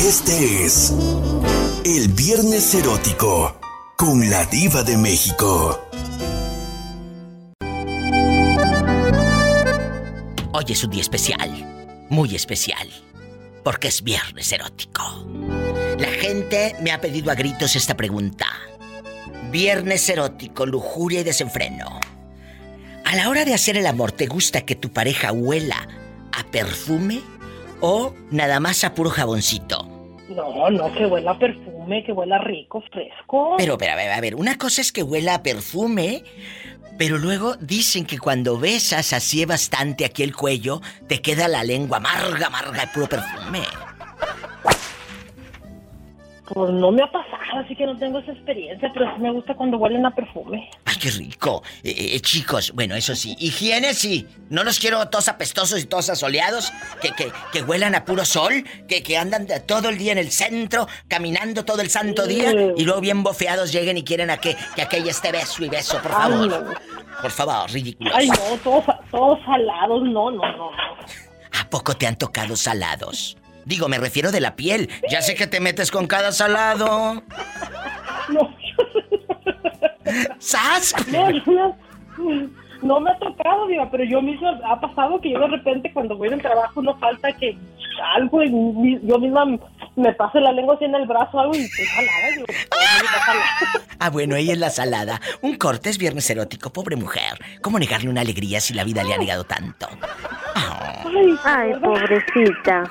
Este es el Viernes Erótico con la Diva de México. Hoy es un día especial, muy especial, porque es Viernes Erótico. La gente me ha pedido a gritos esta pregunta. Viernes erótico, lujuria y desenfreno. A la hora de hacer el amor, ¿te gusta que tu pareja huela a perfume o nada más a puro jaboncito? No, no, que huela a perfume, que huela rico, fresco. Pero, pero, a ver, a ver, una cosa es que huela a perfume, pero luego dicen que cuando besas así bastante aquí el cuello, te queda la lengua amarga, amarga de puro perfume. Pues no me ha pasado, así que no tengo esa experiencia, pero sí me gusta cuando huelen a perfume. ¡Ay, qué rico! Eh, eh, chicos, bueno, eso sí, higiene sí. No los quiero todos apestosos y todos asoleados, que, que, que huelan a puro sol, que, que andan todo el día en el centro, caminando todo el santo día, y luego bien bofeados lleguen y quieren a que, que aquella esté beso y beso, por Ay, favor. no. Por favor, ridículos. Ay, no, todos, todos salados, no, no. no. ¿A poco te han tocado salados? Digo, me refiero de la piel. Ya sé que te metes con cada salado. No, ¡Sas! no, no, no me ha tocado, diga, pero yo misma, ha pasado que yo de repente cuando voy del trabajo no falta que algo, y mi- yo misma me pase la lengua así en el brazo algo y estoy salada, digo, "Pues, no está salada". Ah, bueno, ella es la salada. Un corte es viernes erótico, pobre mujer. ¿Cómo negarle una alegría si la vida le ha negado tanto? Ay, Ay, pobrecita.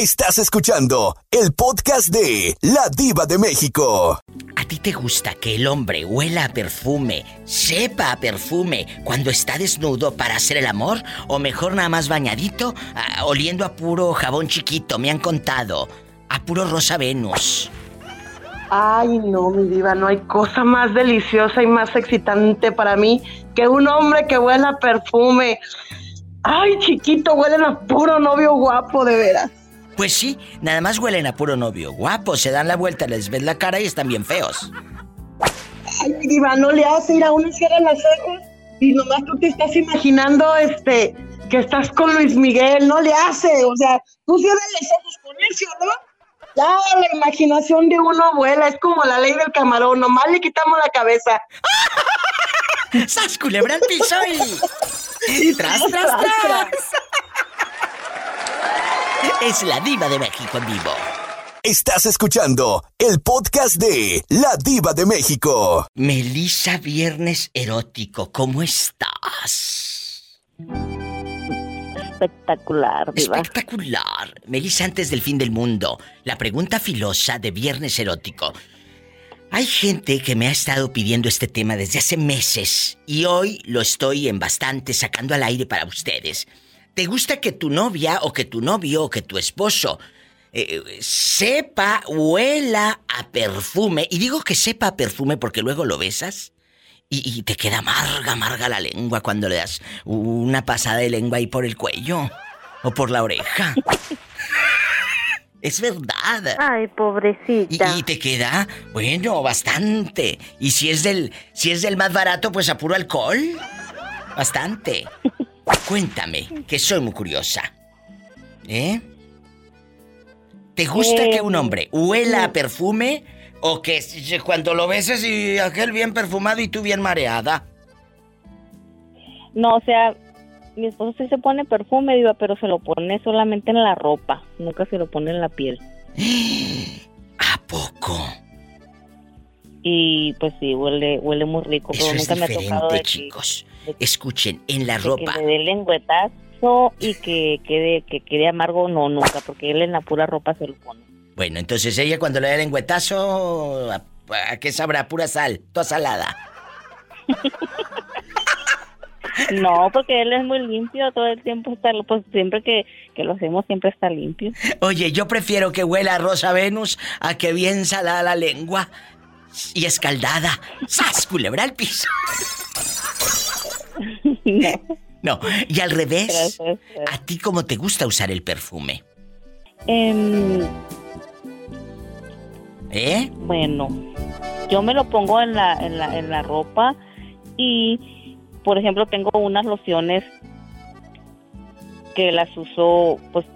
Estás escuchando el podcast de La Diva de México. ¿A ti te gusta que el hombre huela a perfume, sepa a perfume cuando está desnudo para hacer el amor? ¿O mejor nada más bañadito, oliendo a puro jabón chiquito? Me han contado. A puro rosa Venus. Ay, no, mi diva, no hay cosa más deliciosa y más excitante para mí que un hombre que huela a perfume. Ay, chiquito, huelen a puro novio guapo, de veras. Pues sí, nada más huelen a puro novio. Guapo, se dan la vuelta, les ves la cara y están bien feos. Ay, diva, no le hace ir a uno cierra las ojos y nomás tú te estás imaginando, este, que estás con Luis Miguel, no le hace, o sea, tú cierras los ojos con eso, ¿no? Ya la imaginación de uno vuela, es como la ley del camarón, nomás le quitamos la cabeza. ¡Sas, culebra piso y... ¡Tras, tras, tras! Es la diva de México en vivo. Estás escuchando el podcast de La Diva de México. Melissa Viernes Erótico, ¿cómo estás? Espectacular, diva. Espectacular. Melissa antes del fin del mundo. La pregunta filosa de Viernes Erótico. Hay gente que me ha estado pidiendo este tema desde hace meses y hoy lo estoy en bastante sacando al aire para ustedes. ¿Te gusta que tu novia o que tu novio o que tu esposo eh, sepa, huela a perfume? Y digo que sepa a perfume porque luego lo besas y, y te queda amarga, amarga la lengua cuando le das una pasada de lengua ahí por el cuello o por la oreja. es verdad. Ay, Y, pobrecita. y te queda, bueno, bastante. Y si es del, si es del más barato, pues a puro alcohol. Bastante. Cuéntame, que soy muy curiosa. ¿Eh? ¿Te gusta Eh, que un hombre huela a perfume o que cuando lo besas y aquel bien perfumado y tú bien mareada? No, o sea, mi esposo sí se pone perfume, diva, pero se lo pone solamente en la ropa. Nunca se lo pone en la piel. ¿A poco? Y pues sí, huele, huele muy rico, Eso pero es nunca me ha tocado diferente, de que, chicos. de Escuchen, en la de ropa. que le dé lengüetazo y que quede, que quede amargo, no, nunca, porque él en la pura ropa se lo pone. Bueno, entonces ella cuando le da lengüetazo, ¿a, a qué sabrá? Pura sal, toda salada. No, porque él es muy limpio, todo el tiempo está, pues siempre que, que lo hacemos siempre está limpio. Oye, yo prefiero que huela a Rosa Venus a que bien salada la lengua y escaldada. ¡Sas, culebra al piso! no, No, y al revés, gracias. ¿a ti cómo te gusta usar el perfume? Em, ¿Eh? bueno, yo me lo pongo en la, en la, en la ropa y, por ejemplo, tengo unas lociones que las uso, pues,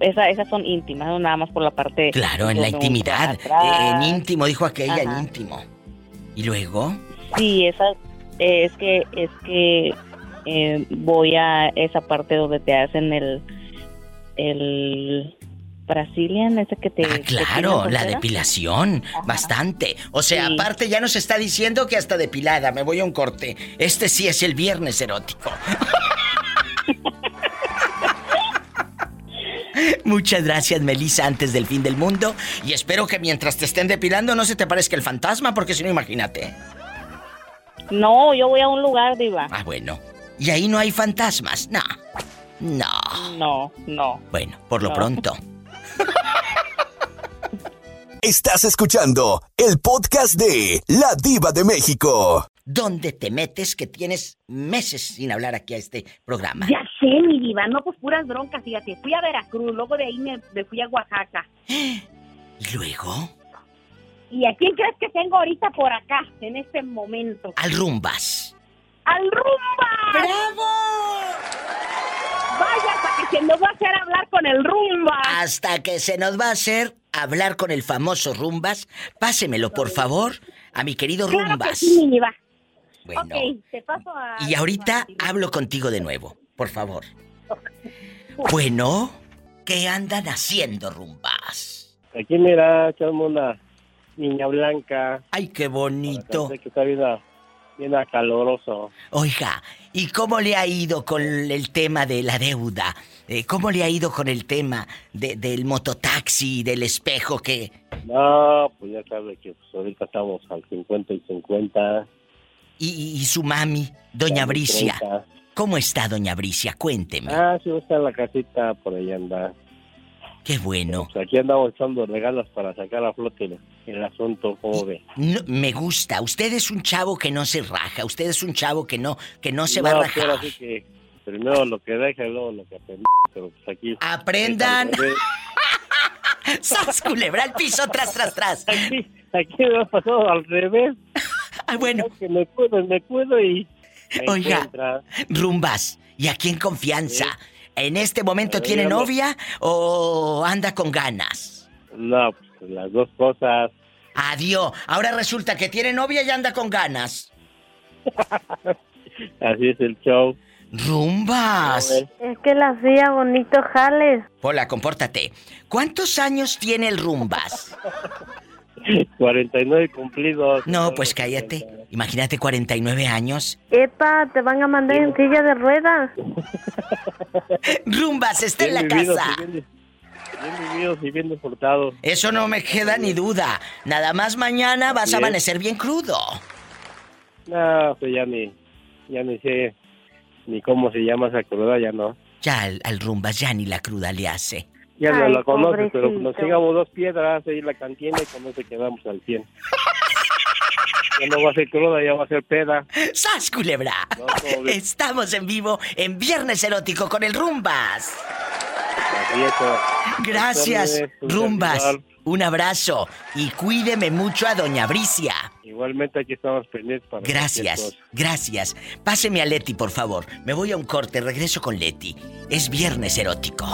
esa, esas son íntimas, no nada más por la parte... Claro, en la intimidad. atrás. En íntimo, dijo aquella, en Ajá. íntimo. ¿Y luego? Sí, esa eh, es que es que eh, voy a esa parte donde te hacen el el Brazilian, ese que te Ah, te claro, la depilación. Bastante. O sea, Sí. aparte ya nos está diciendo que hasta depilada. Me voy a un corte. Este sí es el viernes erótico. Muchas gracias, Melissa, antes del fin del mundo. Y espero que mientras te estén depilando no se te parezca el fantasma, porque si no, imagínate. No, yo voy a un lugar, diva. Ah, bueno. Y ahí no hay fantasmas. No. No. No, no. Bueno, por lo No. pronto. Estás escuchando el podcast de La Diva de México. ¿Dónde te metes que tienes meses sin hablar aquí a este programa? Ya sé, mi diva, no, pues puras broncas, fíjate. Fui a Veracruz, luego de ahí me, me fui a Oaxaca. ¿Y luego? ¿Y a quién crees que tengo ahorita por acá, en este momento? Al rumbas. ¡Al rumba! ¡Bravo! Vaya, hasta que se nos va a hacer hablar con el rumba. Hasta que se nos va a hacer hablar con el famoso rumbas. Pásemelo, por favor, a mi querido claro que rumbas. sí, mi diva. Bueno. Ok, te paso a... Y ahorita hablo contigo de nuevo, por favor. Bueno, ¿qué andan haciendo, rumbas? Aquí mira, una niña blanca. Ay, qué bonito. Parece que está bien, bien acaloroso. Oiga, ¿y cómo le ha ido con el tema de la deuda? Eh, ¿Cómo le ha ido con el tema de- del mototaxi, del espejo que... No, pues ya sabe que pues, ahorita estamos al 50 y 50. Y, y- y su mami, doña Bricia? 30. ¿Cómo está doña Bricia? Cuénteme. Ah, sí, está en la casita, por ahí anda. Qué bueno. Pues aquí andamos echando regalos para sacar a flote el, el asunto, ¿cómo ve? No, me gusta. Usted es un chavo que no se raja. Usted es un chavo que no, que no se va a No, rajar. pero así que primero lo que deja y luego lo que aprende. Pero pues aquí... Aprendan. Aquí, ¡Sas, culebra al piso, tras, tras, tras! aquí me ha pasado al revés. Ah, bueno, Es que me cuido, me cuido y... me Oiga. encuentra. rumbas. ¿Y aquí en confianza? ¿En este momento Eh, tiene digamos- novia o anda con ganas? No, pues las dos cosas. Adiós. Ahora resulta que tiene novia y anda con ganas. Así es el show. Rumbas. Es que la hacía bonito jales. Hola, compórtate. ¿Cuántos años tiene el Rumbas? 49 cumplidos. No, pues cállate. Imagínate 49 años. Epa, te van a mandar en silla de ruedas. Rumbas está en la casa. bien, bien vividos y bien deportados. Eso no me queda ni duda. Nada más mañana vas a amanecer bien crudo. No, pues ya ni, ya ni sé ni cómo se llama esa cruda, ya no. Ya al, al Rumbas ya ni la cruda le hace. Ya no Ay, la conoces, pero nos llegamos dos piedras ahí la cantina y con eso quedamos al 100. ya no va a ser cruda, ya va a ser peda. ¡Sas, culebra! No. Estamos en vivo en Viernes Erótico con el Rumbas. Gracias, un Rumbas. Un abrazo y cuídeme mucho a Doña Bricia. Igualmente aquí estamos pendientes para Gracias, gracias. Páseme a Leti, por favor. Me voy a un corte, regreso con Leti. Es Viernes Erótico.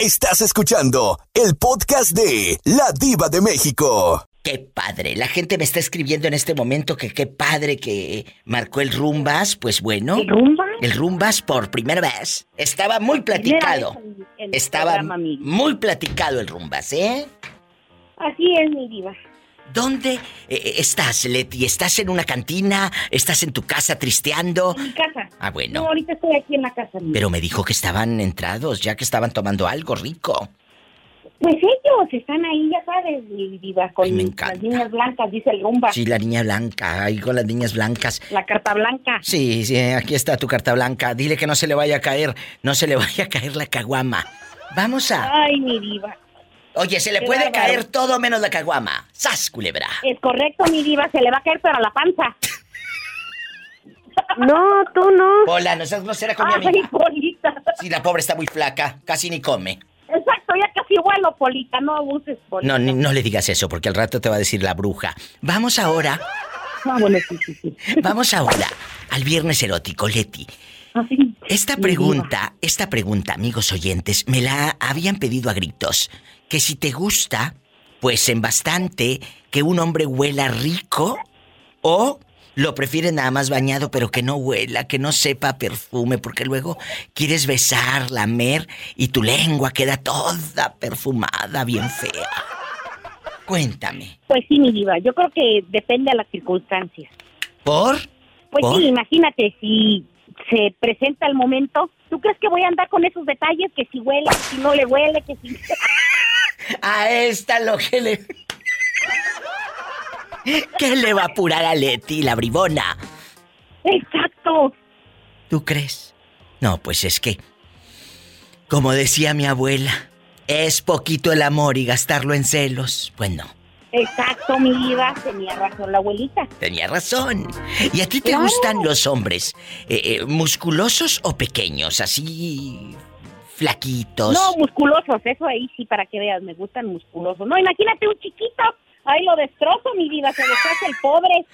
Estás escuchando el podcast de La Diva de México. Qué padre. La gente me está escribiendo en este momento que qué padre que marcó el Rumbas. Pues bueno. ¿El rumba? El Rumbas por primera vez. Estaba muy platicado. El Estaba muy platicado el Rumbas, ¿eh? Así es, mi diva. ¿Dónde eh, estás, Leti? ¿Estás en una cantina? ¿Estás en tu casa tristeando? En mi casa. Ah, No, bueno. ahorita estoy aquí en la casa. mi Pero me dijo que estaban entrados, ya que estaban tomando algo rico. Pues ellos están ahí, ya sabes, mi diva, con Ay, me encanta. las niñas blancas, dice el rumba. Sí, la niña blanca, ahí con las niñas blancas. La carta blanca. Sí, sí, aquí está tu carta blanca. Dile que no se le vaya a caer, no se le vaya a caer la caguama. Vamos a... Ay, mi diva. Oye, se le Qué puede bárbaro. caer todo menos la caguama. ¡Sas, culebra! Es correcto, mi diva, se le va a caer pero a la panza. No, tú no. Hola, no seas grosera con mi Ay, amiga. Polita. Sí, la pobre está muy flaca, casi ni come. Exacto, ya casi vuelo, Polita, no abuses, Polita. No, ni- no le digas eso, porque al rato te va a decir la bruja. Vamos ahora, Ah, sí, sí, sí. vamos ahora al viernes erótico, Leti. Así. Esta pregunta, esta pregunta, amigos oyentes, me la habían pedido a gritos. Que si te gusta, pues en bastante, que un hombre huela rico o lo prefieres nada más bañado, pero que no huela, que no sepa perfume, porque luego quieres besar, lamer y tu lengua queda toda perfumada, bien fea. Cuéntame. Pues sí, mi diva, yo creo que depende de las circunstancias. ¿Por? Pues ¿Por? sí, imagínate, si se presenta el momento, ¿tú crees que voy a andar con esos detalles? Que si huele, que si no le huele, que si... A esta lo que le. ¿Qué le va a apurar a Leti, la bribona? Exacto. ¿Tú crees? No, pues es que. Como decía mi abuela, es poquito el amor y gastarlo en celos. Pues no, Exacto, mi diva, tenía razón la abuelita. tenía razón. ¿Y a ti te Claro. gustan los hombres eh, eh, musculosos o pequeños? Así. flaquitos. No, musculosos, eso ahí sí, para que veas, me gustan musculosos. No, imagínate un chiquito, ahí lo destrozo, mi diva, se deshace el pobre.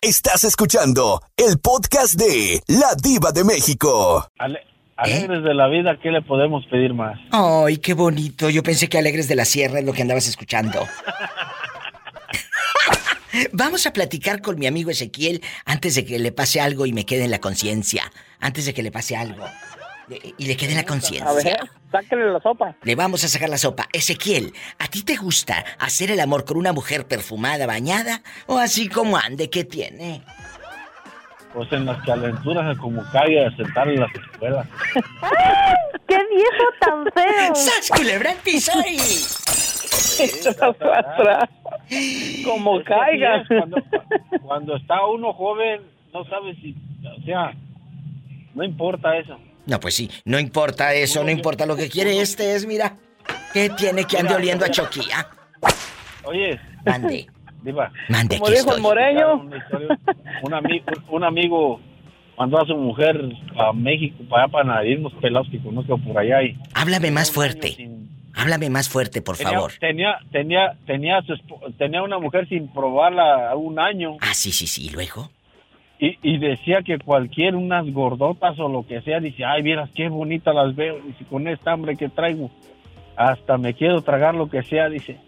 Estás escuchando el podcast de La Diva de México. Ale- alegres de la vida, ¿qué le podemos pedir más? Ay, qué bonito. Yo pensé que Alegres de la Sierra es lo que andabas escuchando. Vamos a platicar con mi amigo Ezequiel antes de que le pase algo y me quede en la conciencia. Antes de que le pase algo. Y le quede en la conciencia. A ver, sáquenle la sopa. Le vamos a sacar la sopa. Ezequiel, ¿a ti te gusta hacer el amor con una mujer perfumada, bañada? ¿O así como ande? ¿Qué tiene? Pues en las calenturas como caiga a sentar en las escuelas. ¡Qué viejo tan feo! ¡Sas, culebra piso y... Como caiga. Cuando, cuando está uno joven, no sabe si, o sea, no importa eso. No, pues sí, no importa eso, no importa lo que quiere este es, mira. ¿Qué tiene que ande oliendo a choquía? Oye, Mande, Diva, mande, Como aquí dijo el estoy. moreño. una historia, un, ami- un amigo mandó a su mujer a México para allá para pelados que conozco por allá y Háblame más fuerte. sin- Háblame más fuerte, por tenía, favor. Tenía, tenía, tenía, su esp- tenía una mujer sin probarla un año Ah, sí, sí, sí, ¿y luego. y, y decía que cualquier unas gordotas o lo que sea, dice, ay, vieras qué bonitas las veo, dice, con esta hambre que traigo, hasta me quiero tragar lo que sea, dice.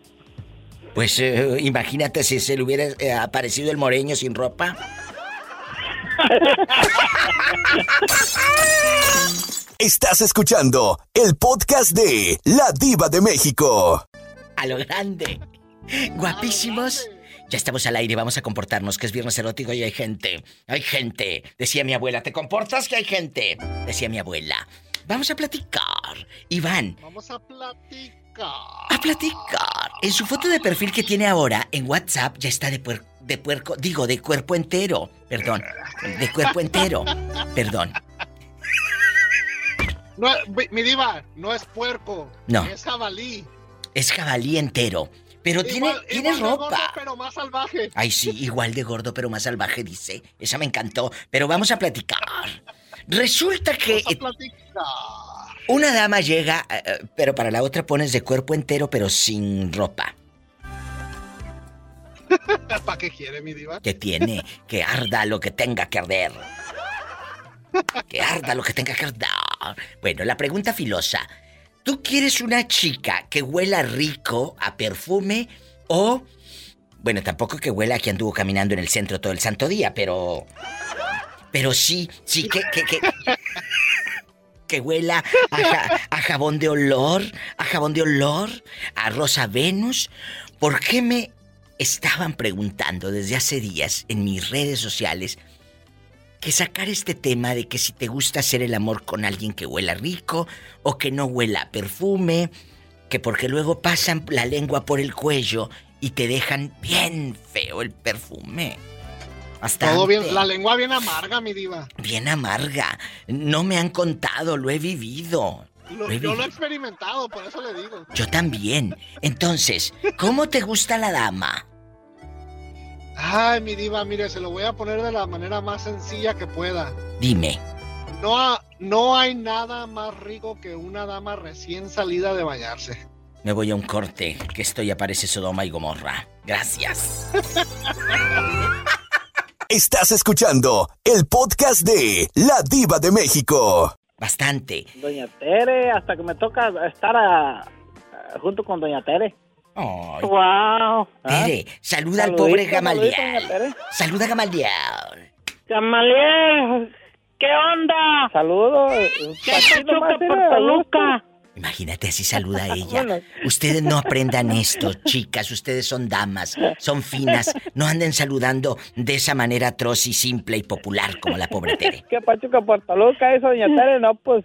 Pues eh, imagínate si se le hubiera eh, aparecido el moreño sin ropa. Estás escuchando el podcast de La Diva de México. A lo grande. Guapísimos. Ya estamos al aire, vamos a comportarnos, que es viernes erótico y hay gente. Hay gente. Decía mi abuela, ¿te comportas que hay gente? Decía mi abuela. Vamos a platicar. Iván, Vamos a platicar. A platicar. En su foto de perfil que tiene ahora en WhatsApp ya está de, puer- de puerco, digo, de cuerpo entero. Perdón, de cuerpo entero. Perdón. No, mi- diva, no es puerco. No. Es jabalí. Es jabalí entero. Pero tiene, Igual- tiene igual de gordo, ropa. pero más salvaje. Ay, sí, igual de gordo, pero más salvaje, dice. Esa me encantó. Pero vamos a platicar. Resulta que Vamos a platicar. Una dama llega, eh, eh, pero para la otra pones de cuerpo entero, pero sin ropa. ¿Para qué quiere mi diva? Que tiene que arda lo que tenga que arder. Que arda lo que tenga que arder. Bueno, la pregunta filosa. ¿Tú quieres una chica que huela rico a perfume o... Bueno, tampoco que huela a que anduvo caminando en el centro todo el santo día, pero... Pero sí, sí que... que, que... que huela a, ja- a jabón de olor, a jabón de olor, a Rosa Venus. ¿Por qué me estaban preguntando desde hace días en mis redes sociales que sacar este tema de que si te gusta hacer el amor con alguien que huela rico o que no huela a perfume, que porque luego pasan la lengua por el cuello y te dejan bien feo el perfume. Bastante. Todo bien, la lengua bien amarga, mi diva. Bien amarga. No me han contado, lo he vivido. Lo- Lo he yo lo he experimentado, por eso le digo. Yo también. Entonces, ¿cómo te gusta la dama? Ay, mi diva, mire, se lo voy a poner de la manera más sencilla que pueda. Dime. No, ha- no hay nada más rico que una dama recién salida de bañarse. Me voy a un corte, que esto ya parece Sodoma y Gomorra. Gracias. Estás escuchando el podcast de La Diva de México. Bastante. Doña Tere, hasta que me toca estar a- a- junto con Doña Tere. Ay. Wow. Tere, saluda al pobre Gamaliel. Saluda a Gamaliel. Gamaliel, ¿qué onda? Saludos. ¿Qué pachuca por Toluca? Imagínate así saluda a ella. Ustedes no aprendan esto, chicas. Ustedes son damas, son finas. No anden saludando de esa manera atroz y simple y popular como la pobre Tere. ¿Qué pachuca por Toluca eso, Doña Tere? No, pues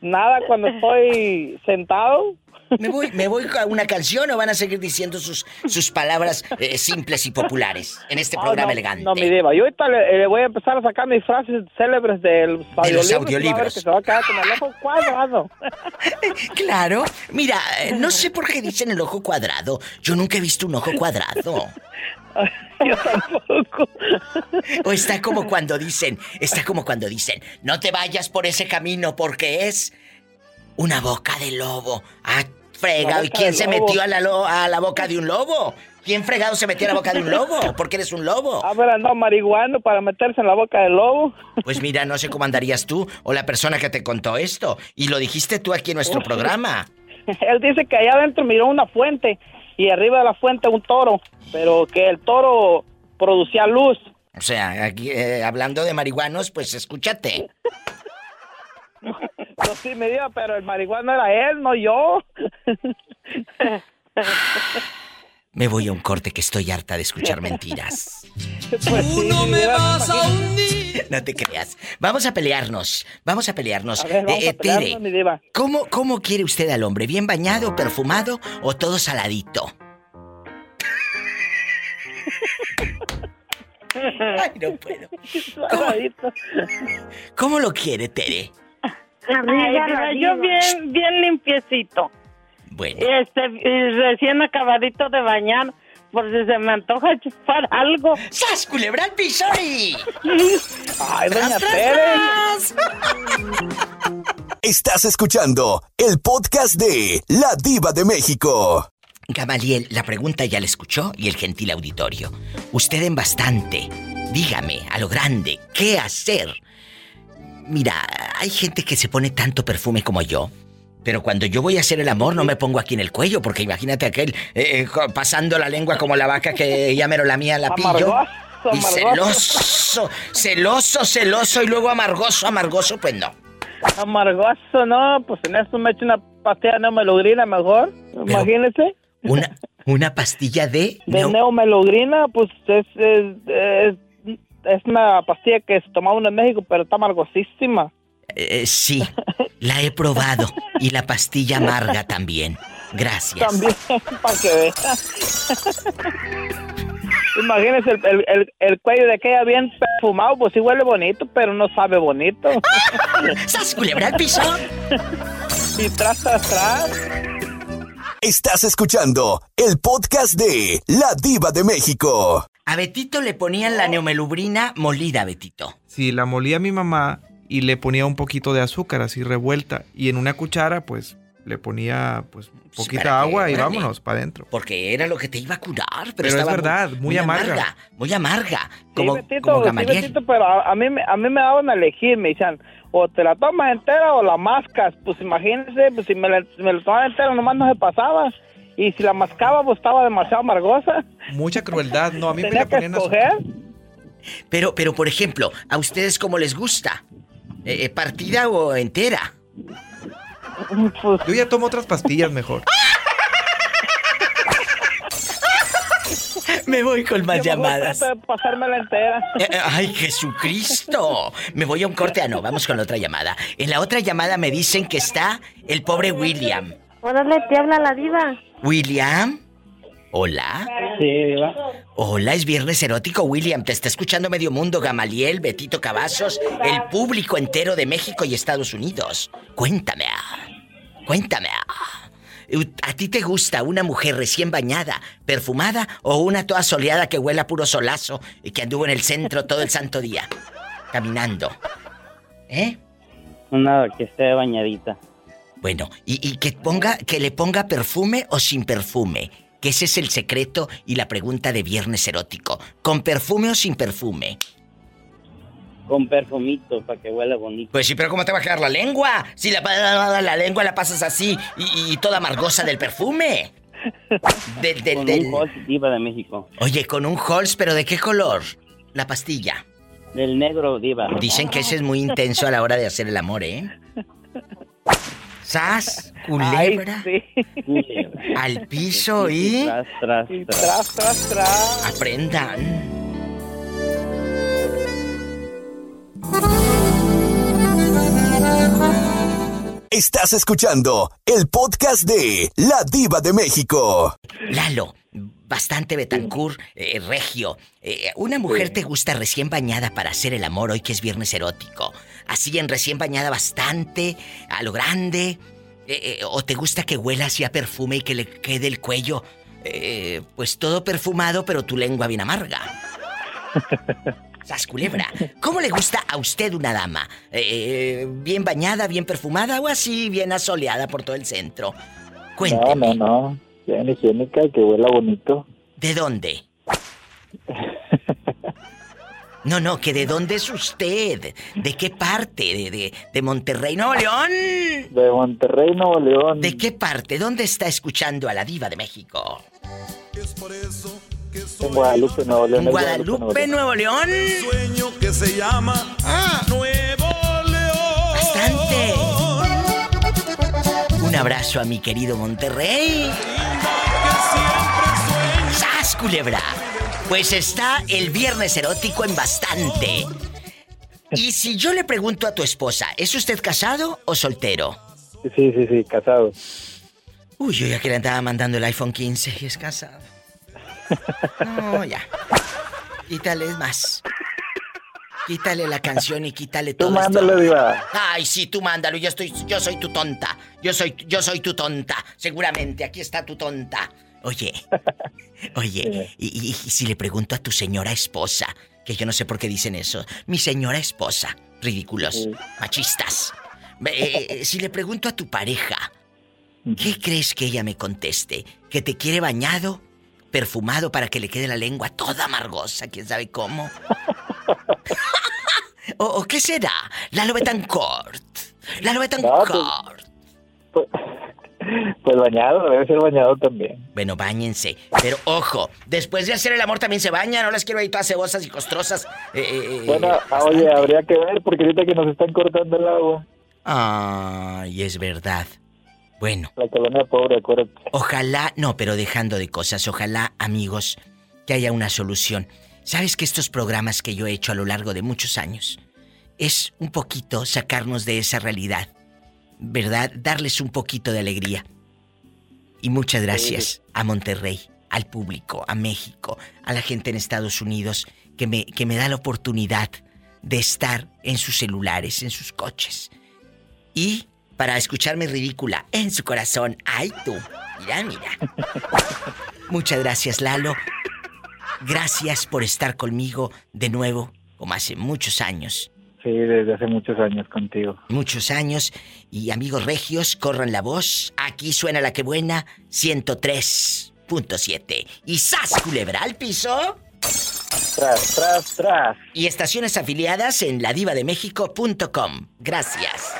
nada cuando estoy sentado. ¿Me voy, ¿Me voy a una canción o van a seguir diciendo sus, sus palabras eh, simples y populares en este Ah, programa no, elegante? No, mi diva. Yo ahorita le, le voy a empezar a sacar mis frases célebres de los audiolibros. y va a ver audiolibros. Que se va a quedar con el ojo cuadrado. Claro. Mira, eh, no sé por qué dicen el ojo cuadrado. Yo nunca he visto un ojo cuadrado. Yo tampoco. O está como cuando dicen, está como cuando dicen, no te vayas por ese camino porque es una boca de lobo. Ah, frega, La ¿y quién se lobo. metió a la, lo- a la boca de un lobo? ¿Quién fregado se metió a la boca de un lobo? Porque eres un lobo. A ver, andó marihuano para meterse en la boca del lobo. Pues mira, no sé cómo andarías tú o la persona que te contó esto. Y lo dijiste tú aquí en nuestro programa. Él dice que allá adentro miró una fuente y arriba de la fuente un toro, pero que el toro producía luz. O sea, aquí eh, hablando de marihuanos, pues escúchate. No, sí, me dijo, pero el marihuano era él, no yo. Me voy a un corte que estoy harta de escuchar mentiras. Pues sí, mi diva, imagínate. No te creas. Vamos a pelearnos. Vamos a pelearnos. A ver, vamos Eh, a eh, Tere, pelearnos, mi diva. ¿cómo, ¿cómo quiere usted al hombre? ¿Bien bañado, perfumado o todo saladito? Ay, no puedo. Saladito. ¿Cómo lo quiere, Tere? Ay, yo bien, bien limpiecito. Bueno. Este, y recién acabadito de bañar, por si se me antoja chupar algo. ¡Sas, culebra al piso y... Ay, doña ¡Tras, tras, Tere. tras! Estás escuchando el podcast de La Diva de México. Gamaliel, la pregunta ya la escuchó y el gentil auditorio. Usted en bastante. Dígame, a lo grande, ¿qué hacer? Mira, hay gente que se pone tanto perfume como yo. Pero cuando yo voy a hacer el amor no me pongo aquí en el cuello, porque imagínate aquel eh, eh, pasando la lengua como la vaca que ya me lo lamía la pillo. Amargoso, Y celoso, celoso, celoso y luego amargoso, amargoso, pues no. Amargoso, no, pues en esto me echo una pastilla de neomelogrina mejor. Imagínese. Una, una pastilla de... De neo- neomelogrina, pues es, es, es, es una pastilla que se tomaba uno en México, pero está amargosísima. Eh, sí, la he probado. Y la pastilla amarga también. Gracias. También, para que vea. Imagínese el, el, el, el cuello de aquella bien perfumado, pues sí huele bonito, pero no sabe bonito. ¡Sas, culebra al piso! y tras, tras, tras. Estás escuchando el podcast de La Diva de México. A Betito le ponían la neomelubrina molida, Betito. Sí, la molía mi mamá y le ponía un poquito de azúcar así revuelta. Y en una cuchara, pues, le ponía, pues, poquita que- agua y órale. vámonos para adentro. Porque era lo que te iba a curar, pero, Pero es verdad, muy amarga. Muy amarga. Como, sí, Betito, como sí. Betito, pero a, a mí, me- a mí me daban a elegir, me decían, o te la tomas entera o la mascas. Pues imagínense, pues si me la, si me la tomaba entera nomás no se pasaba. Y si la mascaba, pues estaba demasiado amargosa. Mucha crueldad, no, a mí me Tenía le que ponían escoger. Pero, pero, por ejemplo, ¿a ustedes cómo les gusta? Eh, eh, ¿Partida o entera? Pues, Yo ya tomo otras pastillas mejor. Me voy con más yo llamadas. pasármela entera. Eh, eh, ¡Ay, Jesucristo! Me voy a un corte. Ah, no, vamos con la otra llamada. En la otra llamada me dicen que está el pobre William. Órale, te habla la diva. ¿William? ¿Hola? Sí. Hola, es viernes erótico, William. Te está escuchando medio mundo, Gamaliel, Betito Cavazos, el público entero de México y Estados Unidos. Cuéntame, ah, cuéntame. ah. ¿A ti te gusta una mujer recién bañada, perfumada o una toda soleada que huele a puro solazo y que anduvo en el centro todo el santo día? Caminando. ¿Eh? Una que esté bañadita. Bueno, y, y que ponga, que le ponga perfume o sin perfume. Que ese es el secreto y la pregunta de viernes erótico. ¿Con perfume o sin perfume? Con perfumito para que huela bonito. Pues sí, pero ¿cómo te va a quedar la lengua? Si la, la, la lengua la pasas así y, y toda amargosa del perfume. Del, del, Con del- un Halls Diva de México. Oye, con un Halls, pero ¿de qué color? La pastilla. Del negro Diva. Dicen que ese es muy intenso a la hora de hacer el amor, ¿eh? ¡Sas! Culebra. Al piso y. Tras, tras, tras, tras, tras. Aprendan. Estás escuchando el podcast de La Diva de México. Lalo, bastante Betancourt, eh, regio. Eh, una mujer te gusta recién bañada para hacer el amor hoy que es viernes erótico. Así en recién bañada bastante, a lo grande. Eh, eh, o te gusta que huela así a perfume y que le quede el cuello, eh, pues todo perfumado, pero tu lengua bien amarga. Sas culebra. ¿Cómo le gusta a usted una dama? ¿Bien bañada, bien perfumada o así, bien asoleada por todo el centro? Cuénteme. No, no, no. Bien higiénica y que huela bonito. ¿De dónde? No, no, que de dónde es usted. ¿De qué parte? ¿De, de, de Monterrey, Nuevo León? De Monterrey, Nuevo León. ¿De qué parte? ¿Dónde está escuchando a la diva de México? En Guadalupe, Nuevo León. En es Guadalupe, Nuevo León. Sueño que se llama Nuevo León. Bastante. Un abrazo a mi querido Monterrey. ¡Sas, culebra! Pues está el viernes erótico en bastante. Y si yo le pregunto a tu esposa, ¿es usted casado o soltero? Sí, sí, sí, casado. Uy, yo ya que le andaba mandando el iPhone 15 y es casado. No, ya. Quítale más. Quítale la canción y quítale todo. Tú mándalo, esto. diva. Ay, sí, tú mándalo. Yo estoy, yo soy tu tonta. Yo soy, yo soy tu tonta. Seguramente, aquí está tu tonta. Oye, oye, y, si le pregunto a tu señora esposa, que yo no sé por qué dicen eso, mi señora esposa, ridículos, machistas. Eh, eh, si le pregunto a tu pareja, ¿qué crees que ella me conteste? ¿Que te quiere bañado, perfumado para que le quede la lengua toda amargosa, quién sabe cómo? ¿O, o qué será? Lalo Betancourt. Lalo Betancourt. Pues bañado, debe ser bañado también. Bueno, bañense. Pero ojo, después de hacer el amor también se baña, no las quiero ahí todas cebosas y costrosas. Eh, eh, eh, Bueno, oye, habría que ver porque ahorita que nos están cortando el agua. Ay, es verdad. Bueno. La colonia pobre, acuérdate. Ojalá, no, pero dejando de cosas, ojalá, amigos, que haya una solución. Sabes que estos programas que yo he hecho a lo largo de muchos años es un poquito sacarnos de esa realidad, ¿verdad? Darles un poquito de alegría. Y muchas gracias a Monterrey, al público, a México, a la gente en Estados Unidos que me, que me da la oportunidad de estar en sus celulares, en sus coches. Y para escucharme ridícula en su corazón. ¡Ay tú! Mira, mira. Muchas gracias, Lalo. Gracias por estar conmigo de nuevo, como hace muchos años. Sí, desde hace muchos años contigo. Muchos años. Y amigos regios, corran la voz. Aquí suena la que buena, 103.7. Y ¡Sas, culebra al piso! Tras, tras, tras. Y estaciones afiliadas en ladivademéxico.com. Gracias.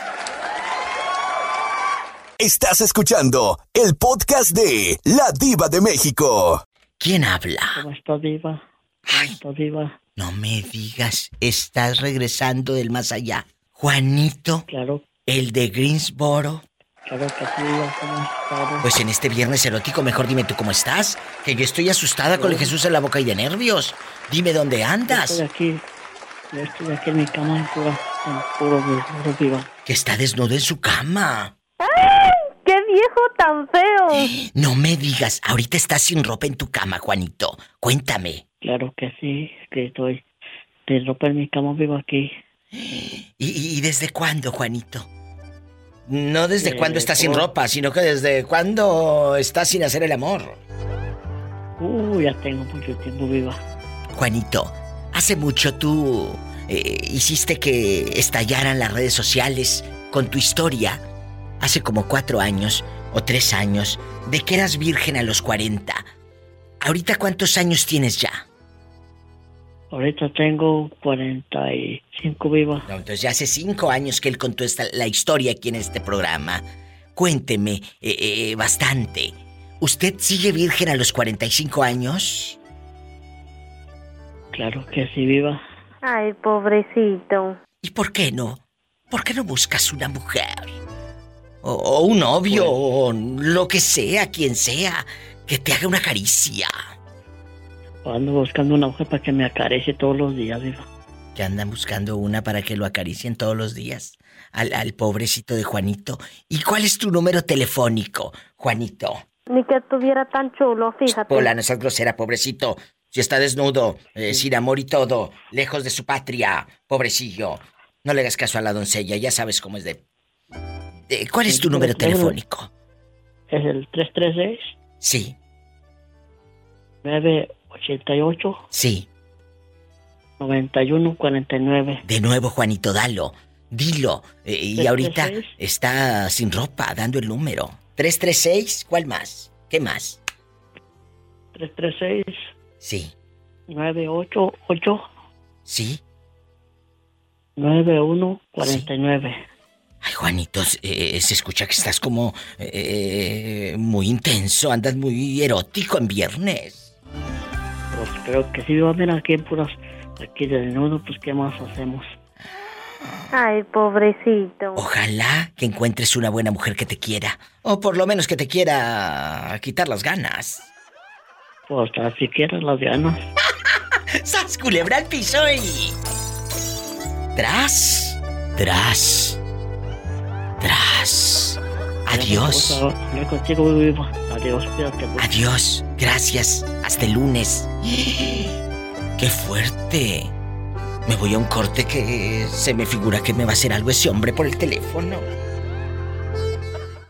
Estás escuchando el podcast de La Diva de México. ¿Quién habla? ¿Cómo está, Diva? ¿Cómo está, Diva? No me digas, estás regresando del más allá. Juanito. Claro. El de Greensboro. Claro que sí, Diva. ¿Cómo has estado? Pues en este viernes erótico, mejor dime tú cómo estás. Que yo estoy asustada con el Jesús en la boca y de nervios. Dime dónde Yo andas. estoy aquí. Yo estoy aquí en mi cama en pura, en puro desnudo, Diva. Que está desnudo en su cama. ¡Qué viejo tan feo! No me digas, ahorita estás sin ropa en tu cama, Juanito. Cuéntame. Claro que sí, que estoy de ropa en mi cama, vivo aquí. ¿Y, desde cuándo, Juanito? No desde Eh, cuándo estás sin por- ropa, sino que desde cuándo estás sin hacer el amor. Uh, ya tengo mucho tiempo, viva. Juanito, hace mucho tú eh, hiciste que estallaran las redes sociales con tu historia hace como cuatro años o tres años, de que eras virgen a los 40. ¿Ahorita cuántos años tienes ya? Ahorita tengo 45 viva. No, entonces ya hace cinco años que él contó esta, la historia aquí en este programa. Cuénteme eh, eh, bastante. ¿Usted sigue virgen a los 45 años? Claro que sí, viva. Ay, pobrecito. ¿Y por qué no? ¿Por qué no buscas una mujer? O, o un novio, o lo que sea, quien sea, que te haga una caricia. Ando buscando una mujer para que me acaricie todos los días, viva. Que andan buscando una para que lo acaricien todos los días. Al, al pobrecito de Juanito. ¿Y cuál es tu número telefónico, Juanito? Ni que estuviera tan chulo, fíjate. Pola, no seas grosera, pobrecito. Si está desnudo, eh, sin amor y todo, lejos de su patria, pobrecillo. No le hagas caso a la doncella, ya sabes cómo es de... Eh, ¿Cuál es tu número telefónico? Es el 336 Sí, 988 sí. 9149. De nuevo, Juanito, dalo. Dilo. Eh, y ¿Tres, ahorita está sin ropa, dando el número. 336, ¿cuál más? ¿Qué más? 336 Sí, 988 sí. 9149. Ay, Juanito, eh, se escucha que estás como eh, muy intenso, andas muy erótico en viernes. Pues creo que sí, viva. Mira, aquí en puras. Aquí de nudo, pues ¿qué más hacemos? Ay, pobrecito. Ojalá que encuentres una buena mujer que te quiera. O por lo menos que te quiera quitar las ganas. Pues tan siquiera las ganas. ¡Sas culebra al piso y... Tras, tras, tras. Adiós. Adiós. Adiós. Gracias. Hasta el lunes. ¡Qué fuerte! Me voy a un corte que se me figura que me va a hacer algo ese hombre por el teléfono.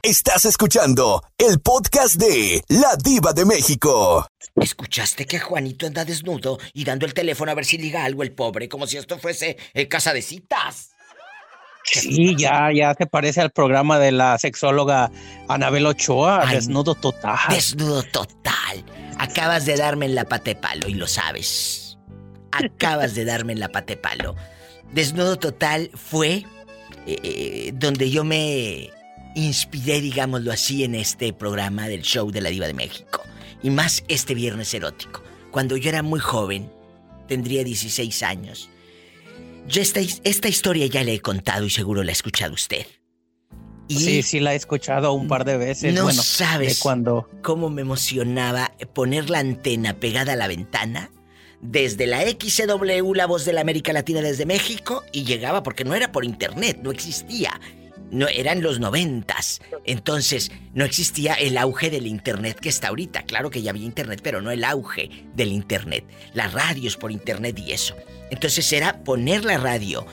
Estás escuchando el podcast de La Diva de México. ¿Escuchaste que Juanito anda desnudo y dando el teléfono a ver si liga algo el pobre, como si esto fuese eh, casa de citas? Sí, ya, ya se parece al programa de la sexóloga Anabel Ochoa, Ay, desnudo total. Desnudo total. Acabas de darme en la pate palo y lo sabes. Acabas de darme en la pate palo. Desnudo total fue eh, eh, donde yo me inspiré, digámoslo así, en este programa del show de la Diva de México. Y más este viernes erótico. Cuando yo era muy joven, tendría 16 años. Yo esta, esta historia ya la he contado y seguro la ha escuchado usted. Sí, sí, la he escuchado un par de veces. No bueno, sabes de cuando cómo me emocionaba poner la antena pegada a la ventana desde la XCW, la voz de la América Latina desde México, y llegaba porque no era por internet, no existía. No, eran los noventas. Entonces, no existía el auge del internet que está ahorita. Claro que ya había internet, pero no el auge del internet. Las radios por internet y eso. Entonces era poner la radio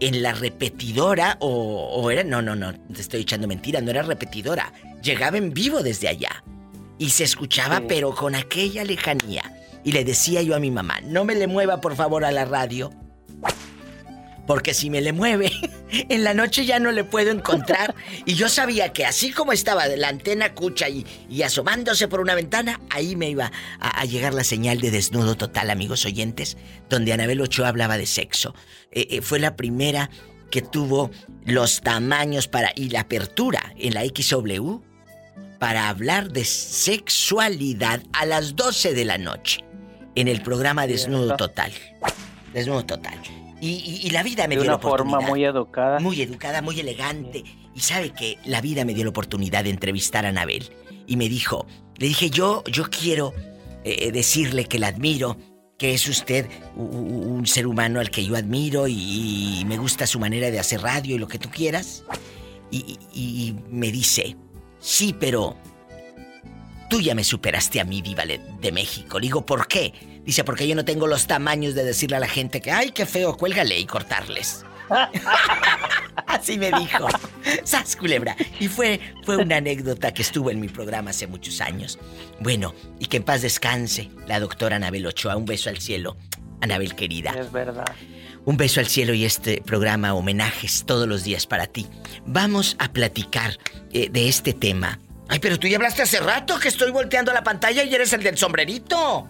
en la repetidora o, o era... No, no, no, te estoy echando mentira, no era repetidora. Llegaba en vivo desde allá. Y se escuchaba, pero con aquella lejanía. Y le decía yo a mi mamá, no me le mueva por favor a la radio. Porque si me le mueve, en la noche ya no le puedo encontrar. Y yo sabía que así como estaba de la antena cucha y, y asomándose por una ventana, ahí me iba a, a llegar la señal de desnudo total, amigos oyentes, donde Anabel Ochoa hablaba de sexo. Eh, eh, fue la primera que tuvo los tamaños para y la apertura en la XW para hablar de sexualidad a las 12 de la noche en el programa Desnudo Total. Desnudo Total. Y, y- y la vida me de dio la una forma oportunidad. muy educada. Muy educada, muy elegante. Y sabe que la vida me dio la oportunidad de entrevistar a Anabel. Y me dijo, le dije, yo, yo quiero eh, decirle que la admiro, que es usted un ser humano al que yo admiro y, y me gusta su manera de hacer radio y lo que tú quieras. Y, me dice, sí, pero tú ya me superaste a mí, diva le- de México. Le digo, ¿por qué? Dice, porque yo no tengo los tamaños de decirle a la gente que, ay, qué feo, cuélgale y cortarles. Así me dijo. ¡Sas, culebra! Y fue, fue una anécdota que estuvo en mi programa hace muchos años. Bueno, y que en paz descanse la doctora Anabel Ochoa. Un beso al cielo. Anabel querida. Es verdad. Un beso al cielo y este programa homenajes todos los días para ti. Vamos a platicar eh, de este tema. Ay, pero tú ya hablaste hace rato que estoy volteando la pantalla y eres el del sombrerito.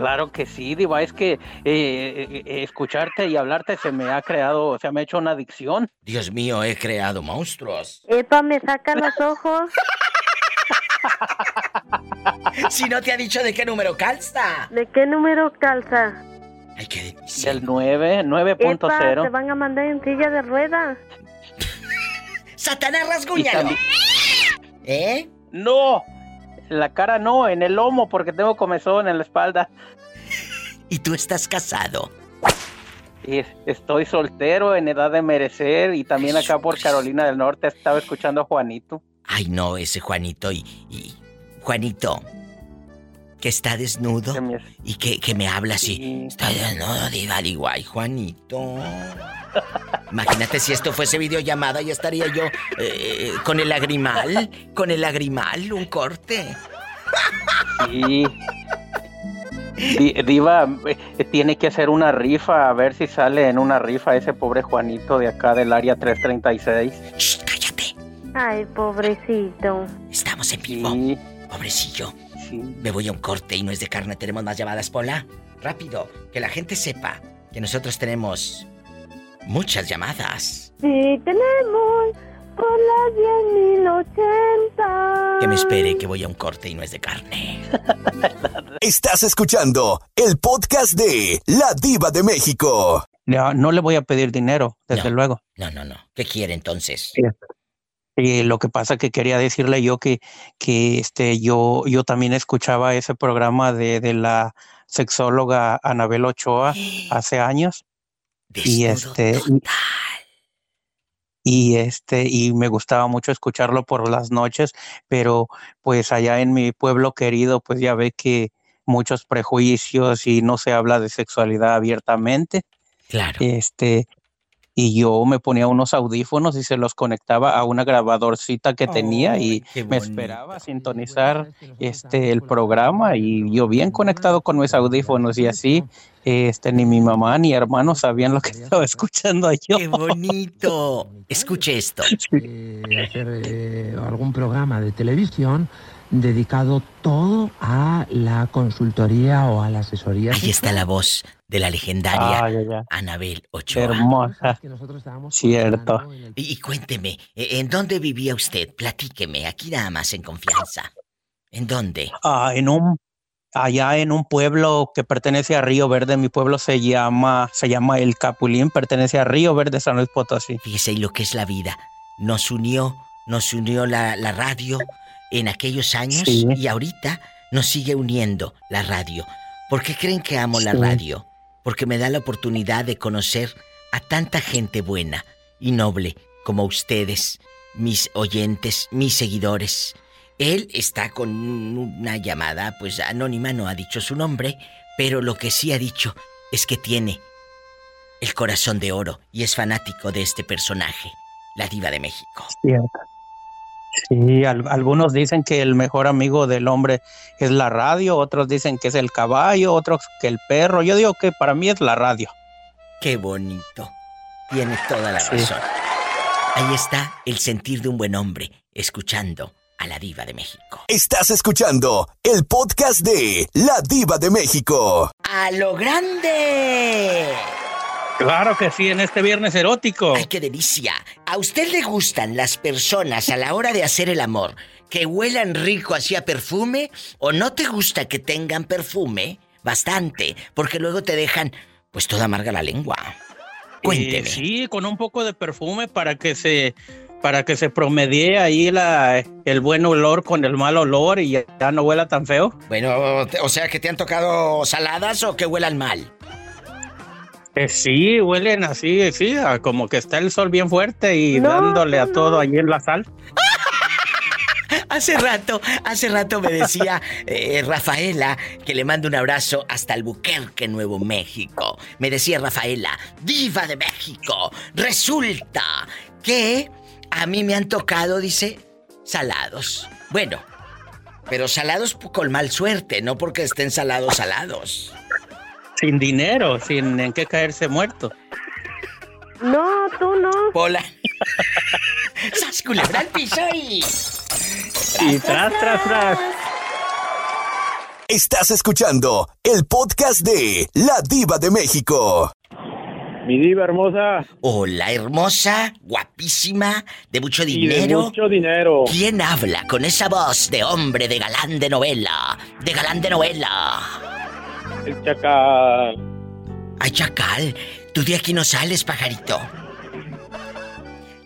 Claro que sí, Diva, es que eh, eh, eh, escucharte y hablarte se me ha creado, se me ha hecho una adicción. Dios mío, he creado monstruos. Epa, me saca los ojos. Si no te ha dicho de qué número calza. ¿De qué número calza? Ay, qué El 9, Epa, te 9.0. van a mandar en silla de ruedas. Satanás rasguñalo. también- ¿Eh? No, en la cara no, en el lomo porque tengo comezón en la espalda. ¿Y tú estás casado? Y estoy soltero en edad de merecer y también acá por Carolina del Norte estaba escuchando a Juanito. Ay, no, ese Juanito y. y- Juanito, que está desnudo y que, que me habla así. Está desnudo, diva, digo, ay, Juanito. Imagínate si esto fuese videollamada, ya estaría yo eh, con el lagrimal, con el lagrimal, un corte. Sí. Di- Diva, eh, tiene que hacer una rifa, a ver si sale en una rifa ese pobre Juanito de acá del área 336. Ay, pobrecito. Estamos en vivo. Pobrecillo. Me voy a un corte y no es de carne. Tenemos más llamadas, Pola. Rápido, que la gente sepa que nosotros tenemos muchas llamadas. Sí, tenemos por las 10.080. Que me espere que voy a un corte y no es de carne. Estás escuchando el podcast de La Diva de México. No, no le voy a pedir dinero, desde luego. No, no, no. ¿Qué quiere entonces? Y lo que pasa que quería decirle yo que, que este, yo, yo también escuchaba ese programa de, de la sexóloga Anabel Ochoa hace años. Y este y, y este y me gustaba mucho escucharlo por las noches, pero pues allá en mi pueblo querido, pues ya ve que muchos prejuicios y no se habla de sexualidad abiertamente. Claro. Este, y yo me ponía unos audífonos y se los conectaba a una grabadorcita que tenía y me esperaba a sintonizar este el programa y yo bien conectado con mis audífonos y así este ni mi mamá ni hermano sabían lo que estaba escuchando yo. ¡Qué bonito! Escuche esto. eh, hacer eh, algún programa de televisión dedicado todo a la consultoría o a la asesoría. Ahí está la voz de la legendaria ay. Anabel Ochoa. Hermosa. Cierto. Y, y cuénteme, ¿e- ¿en dónde vivía usted? Platíqueme, aquí nada más en confianza. ¿En dónde? Ah, en un allá en un pueblo que pertenece a Río Verde, mi pueblo se llama se llama El Capulín, pertenece a Río Verde, San Luis Potosí. Fíjese, y lo que es la vida. Nos unió, nos unió la, la radio en aquellos años Sí. y ahorita nos sigue uniendo la radio. ¿Por qué creen que amo la radio? Porque me da la oportunidad de conocer a tanta gente buena y noble como ustedes, mis oyentes, mis seguidores. Él está con una llamada, pues anónima, no ha dicho su nombre, pero lo que sí ha dicho es que tiene el corazón de oro y es fanático de este personaje, la diva de México. Cierto. Sí, al- algunos dicen que el mejor amigo del hombre es la radio, otros dicen que es el caballo, otros que el perro. Yo digo que para mí es la radio. Qué bonito. Tiene toda la Sí. razón. Ahí está el sentir de un buen hombre, escuchando a la diva de México. Estás escuchando el podcast de La Diva de México. ¡A lo grande! Claro que sí, en este viernes erótico. ¡Ay, qué delicia! ¿A usted le gustan las personas a la hora de hacer el amor que huelan rico hacia perfume? ¿O no te gusta que tengan perfume? Bastante, porque luego te dejan, pues toda amarga la lengua. Cuénteme. Eh, sí, con un poco de perfume para que se para que se promedie ahí la, el buen olor con el mal olor y ya, ya no huela tan feo. Bueno, o sea que te han tocado saladas o que huelan mal. Eh, sí, huelen así, sí, como que está el sol bien fuerte y No, dándole a todo allí en la sal. Hace rato, hace rato me decía eh, Rafaela que le mando un abrazo hasta Albuquerque, Nuevo México. Me decía Rafaela, diva de México. Resulta que a mí me han tocado, dice, salados. Bueno, pero salados con mal suerte, no porque estén salados salados. Sin dinero, sin en qué caerse muerto. No, tú no. Hola. ¡Sas culebra al piso y... Y tras, tras, tras. Estás escuchando el podcast de La Diva de México. Mi diva hermosa. Hola, hermosa, guapísima, de mucho Y de dinero. mucho dinero. ¿Quién habla con esa voz de hombre de galán de novela? De galán de novela. El chacal. Ay, chacal, tú de aquí no sales, pajarito.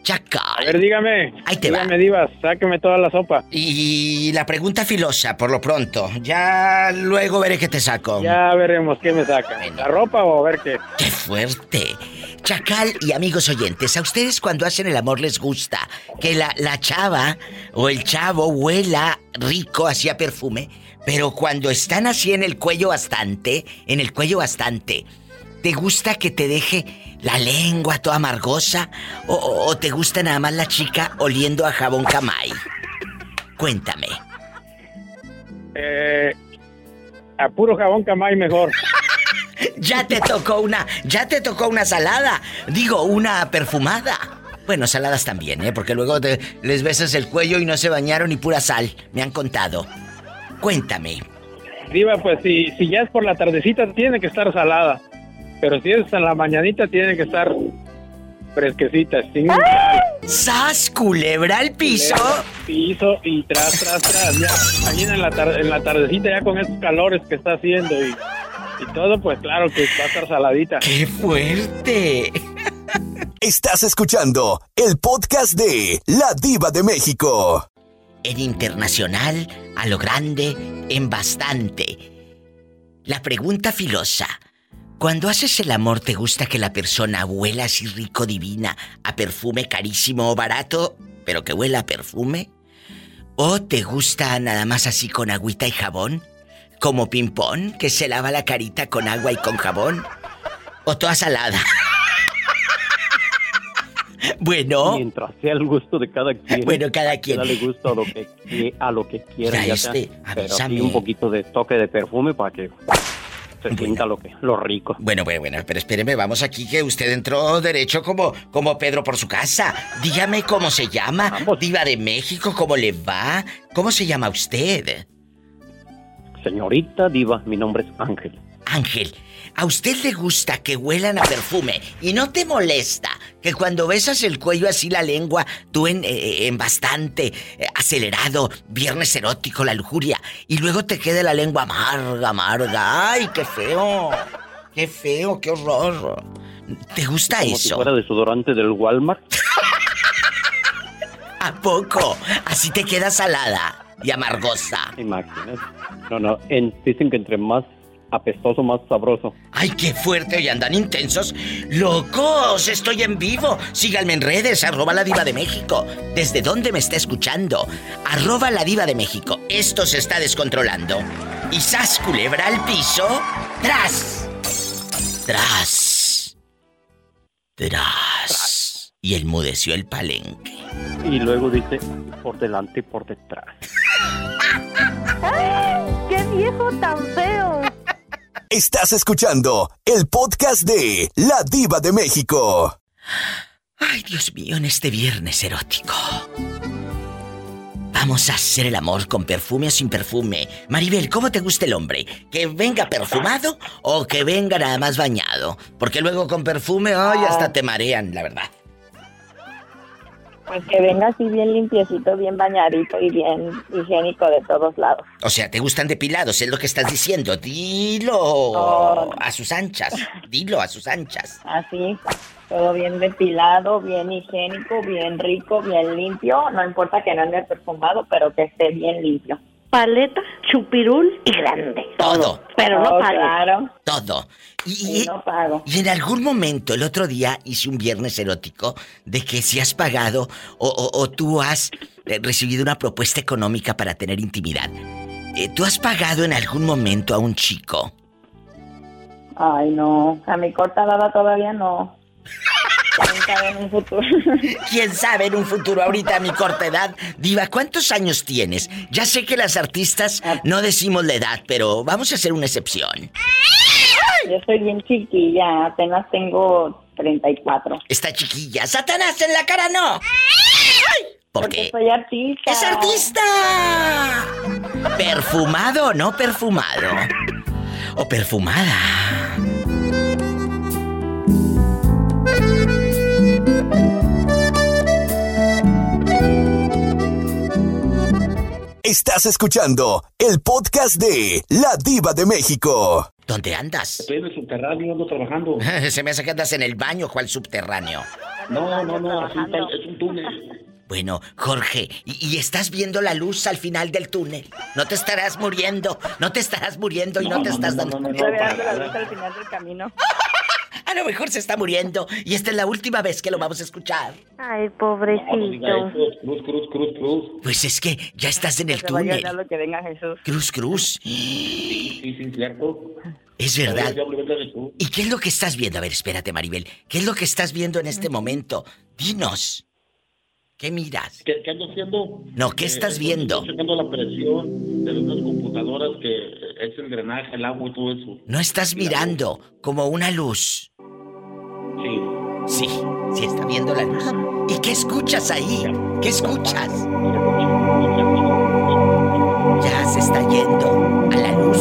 Chacal. A ver, dígame. Ahí te va. dígame, diva, sáqueme toda la sopa. Y la pregunta filosa, por lo pronto. Ya luego veré qué te saco. Ya veremos qué me saca. ¿La ropa o a ver qué? ¡Qué fuerte! Chacal y amigos oyentes, ¿a ustedes cuando hacen el amor les gusta que la, la chava o el chavo huela rico hacia perfume? Pero cuando están así en el cuello bastante, en el cuello bastante, ¿te gusta que te deje la lengua toda amargosa? ¿O, te gusta nada más la chica oliendo a jabón camay? Cuéntame. Eh, a puro jabón camay mejor. Ya te tocó una, ya te tocó una salada. Digo, una perfumada. Bueno, saladas también, ¿eh? Porque luego te- les besas el cuello y no se bañaron ni pura sal. Me han contado. Cuéntame. Diva, pues si, si ya es por la tardecita, tiene que estar salada. Pero si es en la mañanita, tiene que estar fresquecita, sin. ¡Sas, culebra al piso! Piso y tras, tras, tras. Ya, imagina en la, tar- en la tardecita ya con estos calores que está haciendo y, y todo, pues claro que va a estar saladita. ¡Qué fuerte! Estás escuchando el podcast de La Diva de México. En internacional, a lo grande, en bastante. La pregunta filosa. Cuando haces el amor, ¿te gusta que la persona huela así rico, divina, a perfume carísimo o barato, pero que huela a perfume? ¿O te gusta nada más así con agüita y jabón? ¿Como ping-pong, que se lava la carita con agua y con jabón? ¿O toda salada? bueno. Mientras sea el gusto de cada quien. Bueno, cada quien. Dale gusto a lo que, a lo que quiera. Ya sea, este, pero sí avísame. un poquito de toque de perfume para que se sienta lo, que, lo rico. Bueno, bueno, bueno, pero espéreme, vamos aquí que usted entró derecho como, como Pedro por su casa. Dígame cómo se llama, Diva de México, cómo le va, cómo se llama usted. Señorita Diva, mi nombre es Ángel. Ángel, ¿a usted le gusta que huelan a perfume y no te molesta que cuando besas el cuello así la lengua, tú en, eh, en bastante eh, acelerado, viernes erótico, la lujuria, y luego te quede la lengua amarga, amarga? ¡Ay, qué feo! ¡Qué feo, qué horror! ¿Te gusta Como si eso? fuera desodorante del Walmart. ¿A poco? Así te queda salada y amargosa. Imagínate. No, no, en- dicen que entre más apestoso, más sabroso. ¡Ay, qué fuerte! Hoy andan intensos. ¡Locos! Estoy en vivo. Síganme en redes, arroba la diva de México. ¿Desde dónde me está escuchando? Arroba la diva de México. Esto se está descontrolando. Y sas culebra al piso. ¡Tras! ¡Tras! ¡Tras! Y enmudeció el palenque. Y luego dice por delante y por detrás. ¡Ay, ¡Qué viejo tan feo! Estás escuchando el podcast de La Diva de México. Ay, Dios mío, en este viernes erótico. Vamos a hacer el amor con perfume o sin perfume. Maribel, ¿cómo te gusta el hombre? ¿Que venga perfumado o que venga nada más bañado? Porque luego con perfume, ay, hasta te marean, la verdad. Pues que venga así bien limpiecito, bien bañadito y bien higiénico de todos lados. O sea, ¿te gustan depilados? Es lo que estás diciendo. Dilo a sus anchas. Dilo a sus anchas. Así, todo bien depilado, bien higiénico, bien rico, bien limpio. No importa que no ande perfumado, pero que esté bien limpio. Paleta, chupirul y grande. Todo. Pero no Oh, pague. claro. Todo. Y, Y no pago. y en algún momento, el otro día, hice un viernes erótico de que si has pagado o, o- o tú has eh, recibido una propuesta económica para tener intimidad. Eh, ¿Tú has pagado en algún momento a un chico? Ay, no. A mi corta edad todavía no. ¿Quién sabe en un futuro? ¿Quién sabe en un futuro ahorita a mi corta edad? Diva, ¿cuántos años tienes? Ya sé que las artistas no decimos la edad, pero vamos a hacer una excepción. Yo soy bien chiquilla, apenas tengo 34. Está chiquilla. ¡Satanás en la cara no! Porque soy artista. ¡Es artista! ¿Perfumado o no perfumado? ¿O perfumada? Estás escuchando el podcast de La Diva de México. ¿Dónde andas? Estoy en el subterráneo, ando trabajando. Se me hace que andas en el baño, ¿cuál subterráneo? No, no, no, así está, es un túnel. Bueno, Jorge, ¿y, y estás viendo la luz al final del túnel? No te estarás muriendo, no te estarás muriendo y no, te estás dando... Estoy viendo la luz al final del camino. A lo mejor se está muriendo y esta es la última vez que lo vamos a escuchar. Ay, pobrecito. Cruz, cruz, cruz, cruz. Pues es que ya estás en el Que vaya túnel. a lo que venga Jesús. Cruz, cruz. Sí, sí, sí, cierto. Es verdad. ¿Y qué es lo que estás viendo? A ver, espérate, Maribel. ¿Qué es lo que estás viendo en este momento? Dinos. ¿Qué miras? ¿Qué, qué ando haciendo? No, ¿qué Eh, estás estoy- viendo? Estoy checando la presión de unas computadoras que es el drenaje, el agua y todo eso. No estás mirando como una luz. Sí. Sí, sí está viendo la luz. ¿Y qué escuchas ahí? ¿Qué escuchas? Ya se está yendo a la luz.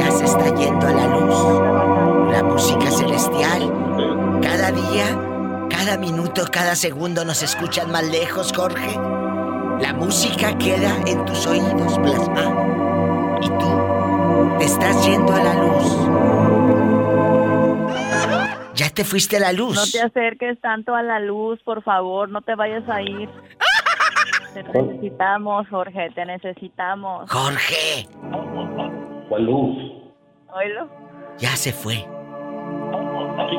Ya se está yendo a la luz. La música celestial. Cada día, cada minuto, cada segundo nos escuchan más lejos, Jorge. La música queda en tus oídos plasmada. Y tú te estás yendo a la luz. Ya te fuiste a la luz. No te acerques tanto a la luz, por favor, no te vayas a ir. Te necesitamos, Jorge, te necesitamos. Jorge, ¿Cuál luz? Oílo. ya se fue. Ay,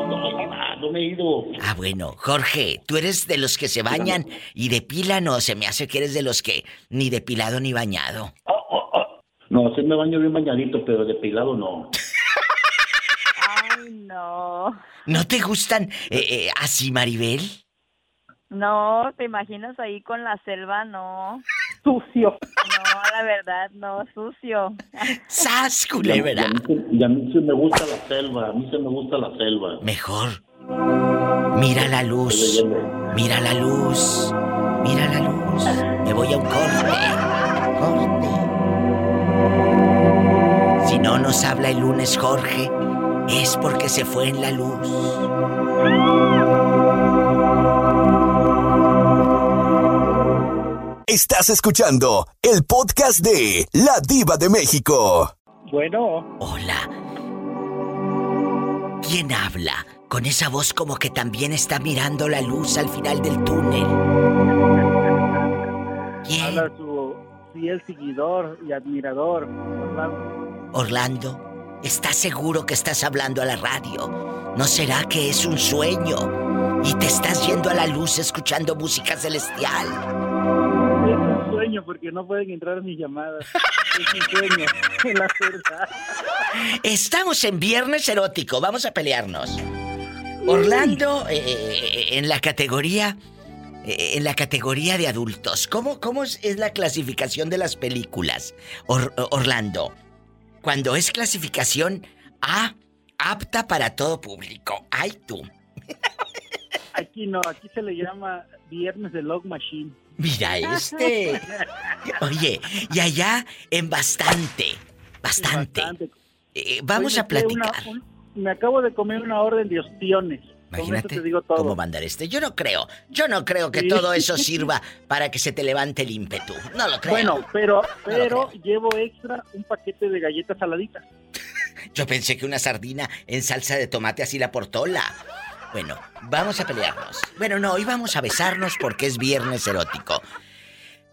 no, me he ido. Ah, bueno, Jorge, ¿tú eres de los que se bañan y depilan o se me hace que eres de los que ni depilado ni bañado? No, sí me baño bien bañadito, pero depilado no. Ay, no. ¿No te gustan eh, eh, así, Maribel? No, ¿te imaginas ahí con la selva? No. Sucio. No, la verdad, no, sucio. ¡Sas, Y a, culebra! mí, sí- y a mí sí me gusta la selva, a mí sí me gusta la selva. Mejor. Mira la luz. Mira la luz. Mira la luz. Me voy a un corte. Corte. Si no nos habla el lunes Jorge, es porque se fue en la luz. Estás escuchando el podcast de La Diva de México. Bueno, Hola. ¿Quién habla? Con esa voz como que también está mirando la luz al final del túnel. ¿Quién? habla su fiel seguidor y admirador, Orlando. Orlando, ¿estás seguro que estás hablando a la radio? ¿No será que es un sueño? Y te estás yendo a la luz escuchando música celestial. Es un sueño porque no pueden entrar mis llamadas. Es un sueño, la verdad. Estamos en Viernes Erótico, vamos a pelearnos. Orlando, eh, eh, en la categoría. eh, En la categoría de adultos, ¿cómo, cómo es, es la clasificación de las películas? Or- Orlando, cuando es clasificación A, apta para todo público. Ay, tú. Aquí no, aquí se le llama Viernes de Log Machine. Mira este. Oye, y allá en bastante, bastante. Eh, vamos a platicar. una- un- me acabo de comer una orden de ostiones. Imagínate te digo todo. cómo mandar este. Yo no creo, yo no creo que Sí. todo eso sirva para que se te levante el ímpetu. No lo creo. Bueno, pero, pero llevo extra un paquete de galletas saladitas. Yo pensé que una sardina en salsa de tomate así la portola. Bueno, vamos a pelearnos. Bueno, no, hoy vamos a besarnos porque es viernes erótico.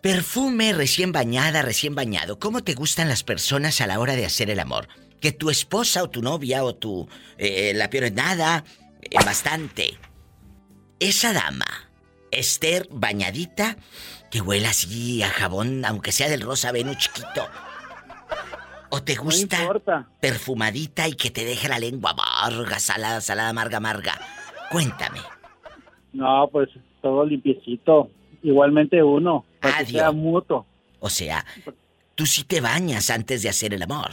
Perfume recién bañada, recién bañado. ¿Cómo te gustan las personas a la hora de hacer el amor? Que tu esposa o tu novia o tu... eh, la peor es nada, eh, bastante. Esa dama, Esther, bañadita, que huela así a jabón, aunque sea del rosa Venus chiquito. ¿O te gusta perfumadita y que te deje la lengua amarga, salada, salada, amarga, amarga? Cuéntame. No, pues todo limpiecito. Igualmente uno, para que Adiós. sea mutuo. O sea, tú sí te bañas antes de hacer el amor.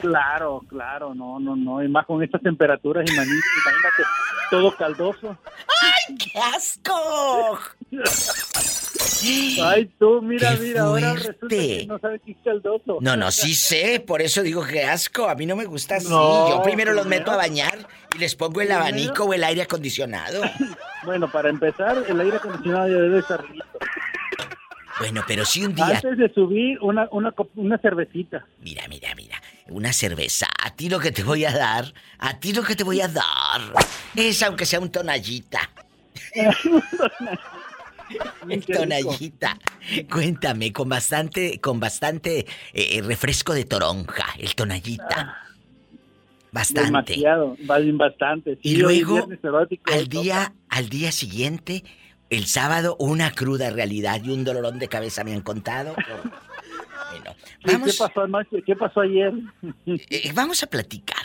Claro, claro, no, no, no. Y más con estas temperaturas, imagínate, imagínate todo caldoso. ¡Ay, qué asco! Ay, tú, mira, ¡Qué mira, ahora resulta que no sabes qué es caldoso. No, no, sí sé, por eso digo que asco. A mí no me gusta así. No, Yo primero los meto a bañar y les pongo el abanico o el aire acondicionado. Bueno, para empezar, el aire acondicionado ya debe estar listo. Bueno, pero si un día. Antes de subir, una, una, una cervecita. Mira, mira, mira. Una cerveza. A ti lo que te voy a dar. A ti lo que te voy a dar. Es aunque sea un tonallita. Tonallita. Cuéntame, con bastante, con bastante eh, refresco de toronja, el tonallita. Bastante. Demasiado, vale, bastante. Sí, Y luego, erótico, al día, al día siguiente, el sábado, una cruda realidad y un dolorón de cabeza me han contado. Bueno, ¿Qué- vamos, ¿Qué pasó anoche? ¿Qué pasó ayer? eh, vamos a platicar.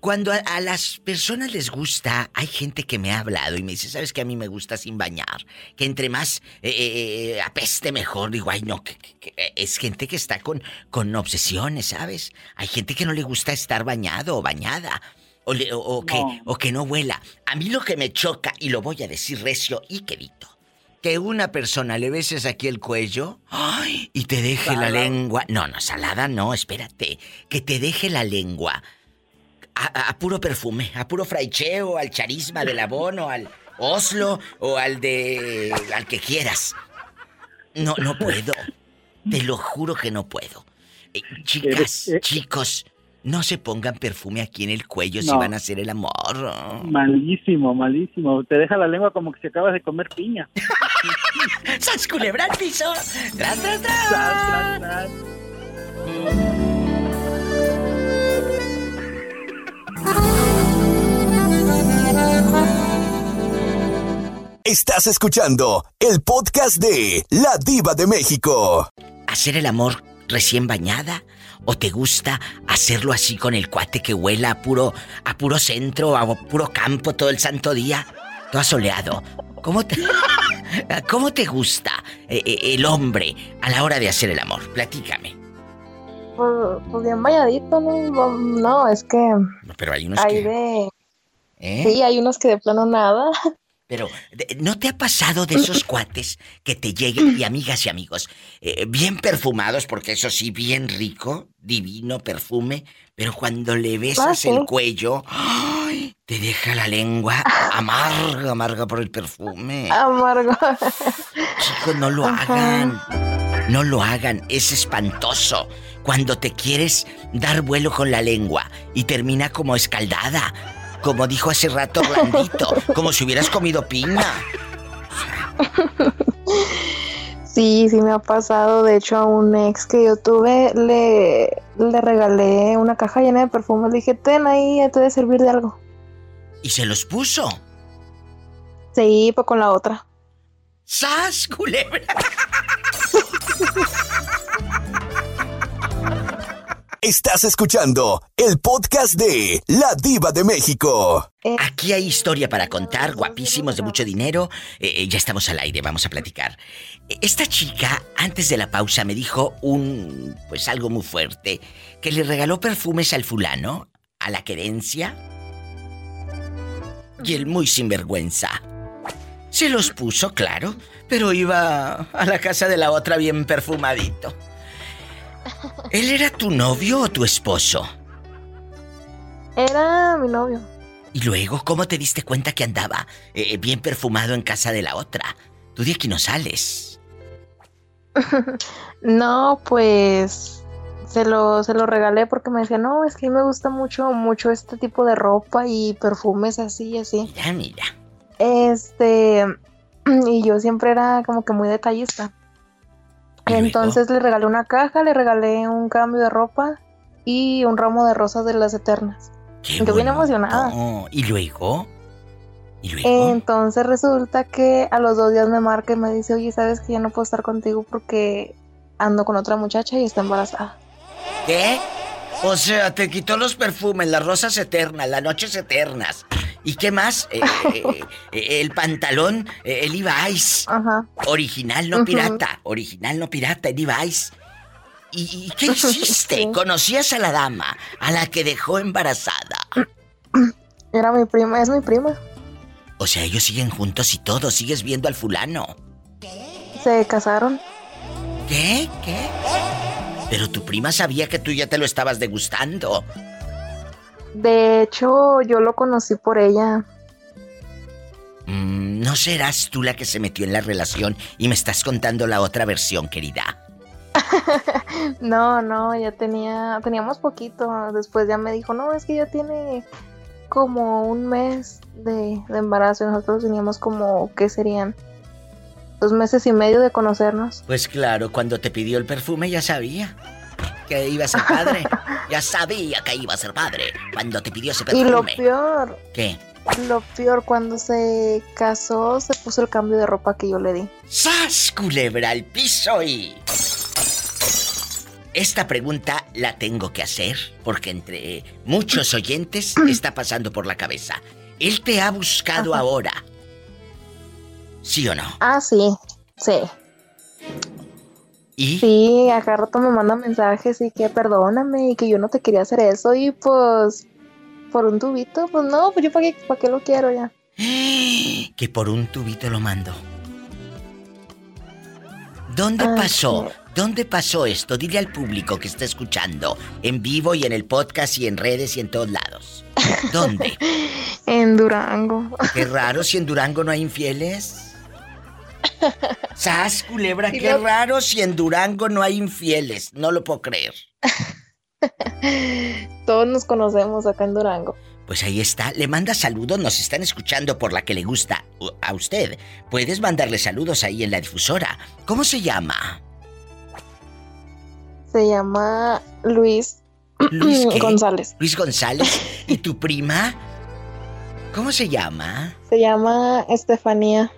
Cuando a, a las personas les gusta, hay gente que me ha hablado y me dice, ¿sabes que a mí me gusta sin bañar? Que entre más eh, eh, apeste mejor. Digo, ay, no, que, que- que- es gente que está con, con obsesiones, ¿sabes? Hay gente que no le gusta estar bañado o bañada. O, le- o- o que, No. o que no huela. A mí lo que me choca, y lo voy a decir recio y quedito, que una persona le beses aquí el cuello ¡ay! y te deje la lengua. No, no, salada no, espérate. Que te deje la lengua a, a- a puro perfume, a puro fraicheo, al charisma del abono, al Oslo o al de. al que quieras. No, no puedo. Te lo juro que no puedo. Eh, chicas, eh. chicos, no se pongan perfume aquí en el cuello si van a hacer el amor. Malísimo, malísimo. Te deja la lengua como que si acabas de comer piña. ¡Sas culebra al piso! ¡Tras, tras, tras! Tras, tras, tras. Estás escuchando el podcast de La Diva de México. ¿Hacer el amor recién bañada? ¿O te gusta hacerlo así con el cuate que huela a puro, a puro centro, a puro campo todo el santo día? Todo asoleado. ¿Cómo te, ¿Cómo te gusta eh, eh, el hombre a la hora de hacer el amor? Platícame. Pues, pues bien bañadito, ¿no? No, es que Pero hay unos hay que... de... ¿eh? Sí, hay unos que de plano nada. Pero, ¿no te ha pasado de esos cuates que te lleguen, y amigas y amigos, eh, bien perfumados, porque eso sí, bien rico, divino perfume, pero cuando le besas el cuello, ¡ay! te deja la lengua amarga, amarga por el perfume. Amargo. Chicos, no lo hagan. No lo hagan, es espantoso. Cuando te quieres dar vuelo con la lengua y termina como escaldada. Como dijo hace rato Orlandito, como si hubieras comido piña. Sí, sí me ha pasado. De hecho, a un ex que yo tuve le, le regalé una caja llena de perfumes. Le dije, ten ahí, ya te debe servir de algo. Y se los puso. Sí, pues con la otra. ¡Sas, culebra! Estás escuchando el podcast de La Diva de México. Aquí hay historia para contar, guapísimos de mucho dinero. Eh, eh, ya estamos al aire, vamos a platicar. Eh, Esta chica, antes de la pausa, me dijo un. pues algo muy fuerte. Que le regaló perfumes al fulano, a la querencia. Y el muy sinvergüenza. Se los puso, claro, pero iba a la casa de la otra bien perfumadito. ¿Él era tu novio o tu esposo? Era mi novio. Y luego, ¿cómo te diste cuenta que andaba eh, bien perfumado en casa de la otra? Tú de aquí no sales. No, pues se lo, se lo regalé porque me decía, no, es que a mí me gusta mucho, mucho este tipo de ropa y perfumes así y así. Mira, mira. Este, y yo siempre era como que muy detallista. Entonces le regalé una caja, le regalé un cambio de ropa y un ramo de rosas de las eternas. yo bien emocionada. ¿Y luego? ¿Y luego? Entonces resulta que a los dos días me marca y me dice, oye, ¿sabes que ya no puedo estar contigo porque ando con otra muchacha y está embarazada? ¿Qué? O sea, te quitó los perfumes, las rosas eternas, las noches eternas. ¿Y qué más? Eh, eh, eh, el pantalón, el Levi's. Ajá. Original, no pirata. Original, no pirata, el Levi's. ¿Y, y qué hiciste? ¿Conocías a la dama, a la que dejó embarazada? Era mi prima, es mi prima. O sea, ellos siguen juntos y todo, sigues viendo al fulano. Se casaron. ¿Qué? ¿Qué? Pero tu prima sabía que tú ya te lo estabas degustando. De hecho, yo lo conocí por ella. Mm, ¿No serás tú la que se metió en la relación y me estás contando la otra versión, querida? No, no, ya tenía, teníamos poquito. Después ya me dijo, no, es que ya tiene como un mes de, de embarazo y nosotros teníamos como, ¿qué serían? Dos meses y medio de conocernos. Pues claro, cuando te pidió el perfume ya sabía que iba a ser padre. ya sabía que iba a ser padre cuando te pidió ese Y perfume. lo peor, ¿Qué? lo peor, cuando se casó, se puso el cambio de ropa que yo le di. ¡Sas, culebra al piso y... Esta pregunta la tengo que hacer porque entre muchos oyentes está pasando por la cabeza. ¿Él te ha buscado ahora? ¿Sí o no? Ah, sí, sí. ¿Y? Sí, acá rato me manda mensajes y que perdóname y que yo no te quería hacer eso y pues por un tubito, pues no, pues yo para qué, pa' qué lo quiero ya. Que por un tubito lo mando. ¿Dónde Ah, pasó? ¿Dónde pasó esto? Dile al público que está escuchando, en vivo y en el podcast y en redes y en todos lados. ¿Dónde? En Durango. Qué raro si en Durango no hay infieles. ¡Sas, culebra! Qué lo- raro si en Durango no hay infieles. No lo puedo creer. Todos nos conocemos acá en Durango. Pues ahí está, le manda saludos, nos están escuchando por la que le gusta a usted. Puedes mandarle saludos ahí en la difusora. ¿Cómo se llama? Se llama Luis, Luis qué? González. Luis González. ¿Y tu prima? ¿Cómo se llama? Se llama Estefanía.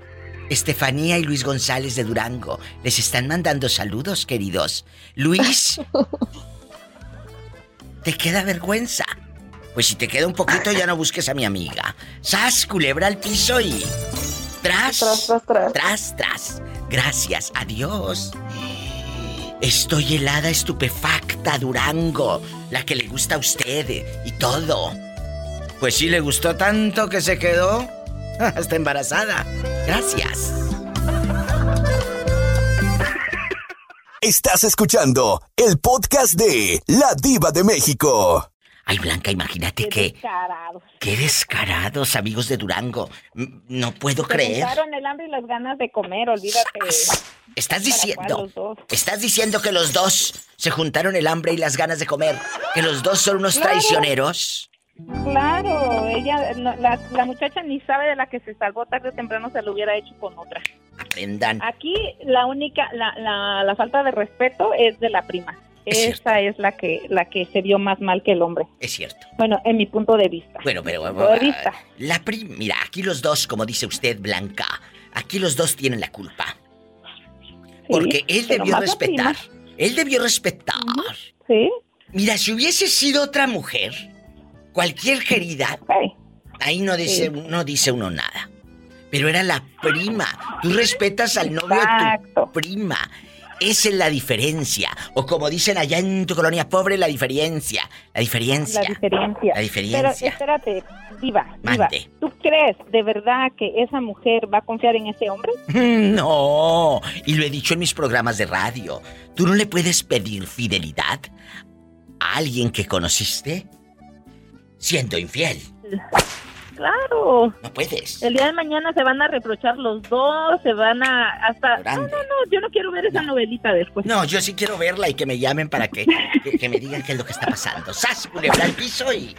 Estefanía y Luis González de Durango. Les están mandando saludos, queridos. Luis. ¿Te queda vergüenza? Pues si te queda un poquito, ya no busques a mi amiga. ¡Sas, culebra al piso y. Tras. Tras, tras, tras. Tras, tras. Gracias, adiós. Estoy helada, estupefacta, Durango. La que le gusta a usted y todo. Pues sí, le gustó tanto que se quedó hasta embarazada. Gracias. Estás escuchando el podcast de La Diva de México. Ay, Blanca, imagínate que. Descarados. Qué descarados, amigos de Durango. No puedo Se creer. juntaron el hambre y las ganas de comer, olvídate. Estás ¿Para diciendo. Estás diciendo que los dos se juntaron el hambre y las ganas de comer. Que los dos son unos Claro. traicioneros. Claro, ella, no, la, la muchacha ni sabe de la que se salvó tarde o temprano se lo hubiera hecho con otra. Aprendan. Aquí la única, la, la, la falta de respeto es de la prima. Esa es la que, la que se vio más mal que el hombre. Es cierto. Bueno, en mi punto de vista. Bueno, pero. Punto de vista. La prim... Mira, aquí los dos, como dice usted, Blanca. Aquí los dos tienen la culpa. Porque él debió prima. respetar. Él debió respetar. Sí. Mira, si hubiese sido otra mujer, cualquier querida, ahí no dice, Sí. no dice uno nada. Pero era la prima. Tú respetas al novio de tu prima. Esa es la diferencia. O como dicen allá en tu colonia pobre, la diferencia. La diferencia. La diferencia. La diferencia. Pero espérate, Diva, Diva. ¿tú crees de verdad que esa mujer va a confiar en ese hombre? No, y lo he dicho en mis programas de radio. Tú no le puedes pedir fidelidad a alguien que conociste siendo infiel. Claro. No puedes. El día de mañana se van a reprochar los dos, se van a hasta... No, no, no, yo no quiero ver esa novelita después. No, yo sí quiero verla y que me llamen para que, que, que me digan qué es lo que está pasando. ¡Sas, culebra al piso y...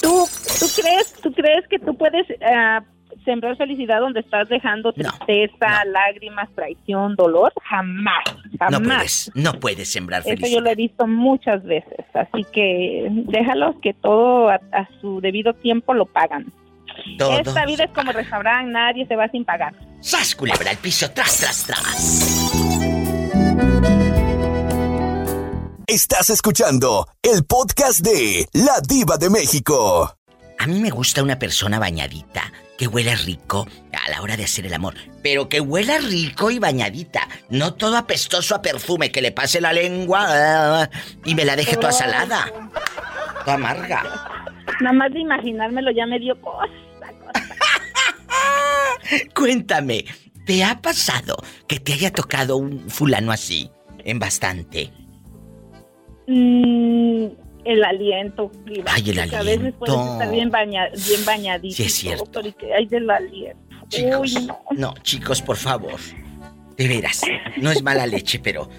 ¿Tú, tú crees, tú crees que tú puedes ah, sembrar felicidad donde estás dejando tristeza, lágrimas, traición, dolor? Jamás, jamás. No puedes, no puedes sembrar Eso felicidad. yo lo he visto muchas veces, así que déjalos que todo a, a su debido tiempo lo pagan. Todo. Esta vida es como restaurante, nadie se va sin pagar. ¡Sas, culebra al piso! ¡Tras, tras, tras! Estás escuchando el podcast de La Diva de México. A mí me gusta una persona bañadita, que huela rico, a la hora de hacer el amor. Pero que huela rico y bañadita. No todo apestoso a perfume, que le pase la lengua ah, y me la deje toda salada. Toda amarga. Nada más de imaginármelo ya me dio cosa. Cuéntame, ¿te ha pasado que te haya tocado un fulano así? En bastante. Mm, el aliento. Ay, el porque A veces puedes aliento. estar bien, baña, bien bañadito. Sí, es todo, cierto. pero ¿y qué hay del aliento? Chicos, Uy, no. no, chicos, por favor. De veras, no es mala leche, pero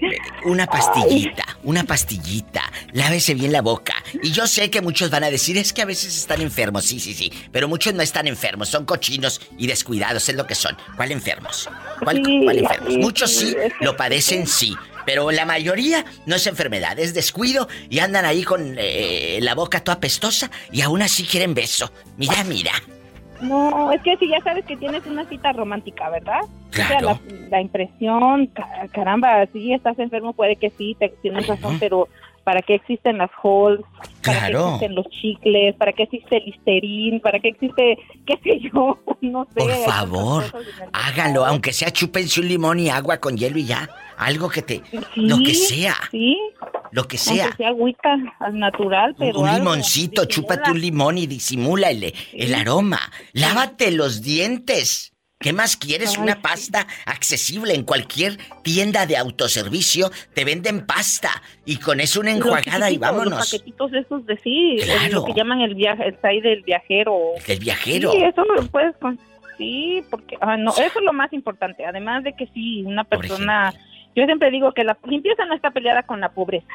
eh, una pastillita, una pastillita. Lávese bien la boca. Y yo sé que muchos van a decir, es que a veces están enfermos, sí, sí, sí. Pero muchos no están enfermos, son cochinos y descuidados, es lo que son. ¿Cuál enfermos? ¿Cuál, Sí, cuál enfermos? sí, Muchos sí lo padecen, sí. Pero la mayoría no es enfermedad, es descuido y andan ahí con eh, la boca toda pestosa y aún así quieren beso. Mira, mira. No, es que si ya sabes que tienes una cita romántica, ¿verdad? O sea, Claro. la, la impresión, ca- caramba, si estás enfermo puede que sí, te, tienes razón, pero ¿para qué existen las halls? ¿Para qué existen los chicles? ¿Para qué existe el listerín? ¿Para qué existe, qué sé yo? No sé. Por favor, háganlo, aunque sea chúpense un limón y agua con hielo y ya. Algo que te. Sí, lo que sea. Sí. Lo que Aunque sea. sea agüita al natural, pero un limoncito, chúpate un limón y disimula el, el aroma. Lávate los dientes. ¿Qué más quieres? Ay, Una pasta accesible en cualquier tienda de autoservicio. Te venden pasta y con eso una enjuagada y chiquititos, Los vámonos. paquetitos esos de sí, Claro. lo que llaman el viaje, el del viajero. El viajero. Sí, eso lo puedes. Sí, porque ah, no, eso es lo más importante. Además de que sí, una persona, yo siempre digo que la limpieza no está peleada con la pobreza.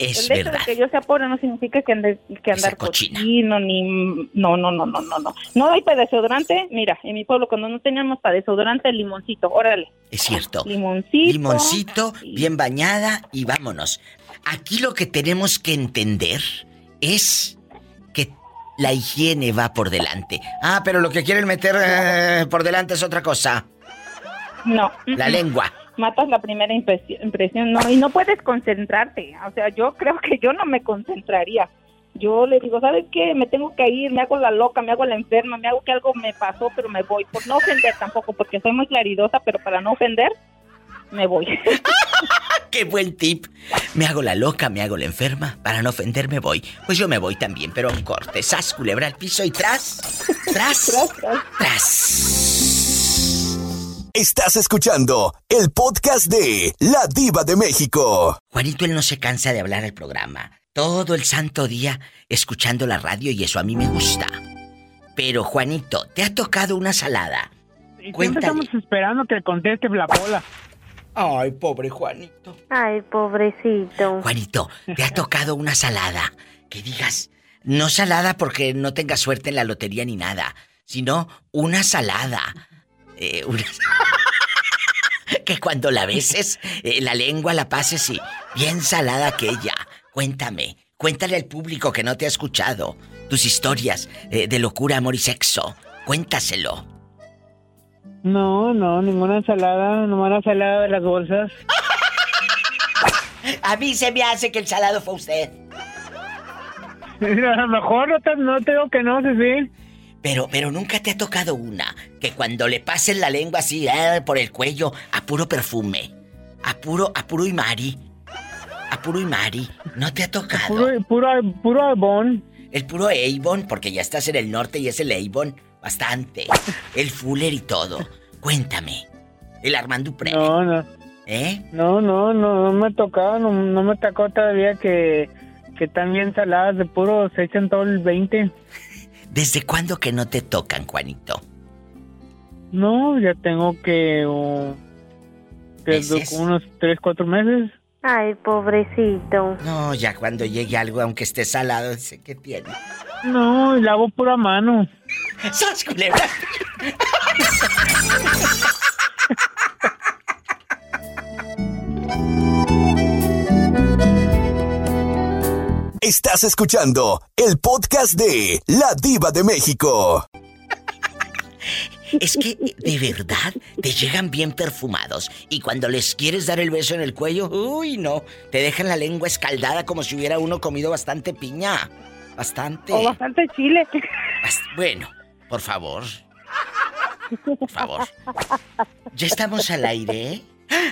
Es el hecho verdad. de que yo sea pobre no significa que, ande, que andar cochino ni no no no no no no no hay para desodorante mira en mi pueblo cuando no teníamos para desodorante el limoncito órale Es cierto. limoncito Limoncito, bien bañada y vámonos. Aquí lo que tenemos que entender es que la higiene va por delante. Ah, pero lo que quieren meter eh, por delante es otra cosa. no La lengua. Matas la primera impresión, no y no puedes concentrarte o sea yo creo que yo no me concentraría yo le digo sabes qué me tengo que ir me hago la loca me hago la enferma me hago que algo me pasó pero me voy por no ofender tampoco porque soy muy claridosa pero para no ofender me voy Qué buen tip. Me hago la loca, me hago la enferma. Para no ofenderme voy. Pues yo me voy también, pero un corte. Sas, culebra al piso y tras. Tras. Tras. Estás escuchando el podcast de La Diva de México. Juanito, él no se cansa de hablar al programa. Todo el santo día escuchando la radio y eso a mí me gusta. Pero, Juanito, ¿te ha tocado una salada? Siempre Cuéntale. estamos esperando que conteste la pola. Ay, pobre Juanito. Ay, pobrecito. Juanito, ¿te ha tocado una salada? Que digas, no salada porque no tengas suerte en la lotería ni nada, sino una salada. Eh, una- que cuando la beses, eh, la lengua la pases y bien salada aquella. Cuéntame, cuéntale al público que no te ha escuchado tus historias eh, de locura, amor y sexo. Cuéntaselo. No, no, ninguna ensalada, la ensalada de las bolsas. A mí se me hace que el salado fue usted. A lo mejor no te, no te digo que no, sí. Pero, pero nunca te ha tocado una que cuando le pasen la lengua así eh, por el cuello, a puro perfume, a puro, a puro y mari, a puro y mari, ¿no te ha tocado? Puro, puro, puro Avon. El puro Avon, porque ya estás en el norte y es el Avon, bastante. El Fuller y todo. Cuéntame, el Armando Pre. No, no. ¿Eh? No, no, no, no me ha tocado, no, no me tocó todavía que, que están bien saladas de puro, se echan todo el 20. ¿Desde cuándo que no te tocan, Juanito? No, ya tengo que, que ¿Meses? unos 3, 4 meses. Ay, pobrecito. No, ya cuando llegue algo, aunque esté salado, dice que tiene. No, lavo pura mano. ¡Sas, culebra! Estás escuchando el podcast de La Diva de México. Es que, de verdad, te llegan bien perfumados. Y cuando les quieres dar el beso en el cuello, uy, no. Te dejan la lengua escaldada como si hubiera uno comido bastante piña. Bastante. o bastante chile Bast- Bueno, por favor. por favor. Ya estamos al aire, ¿eh?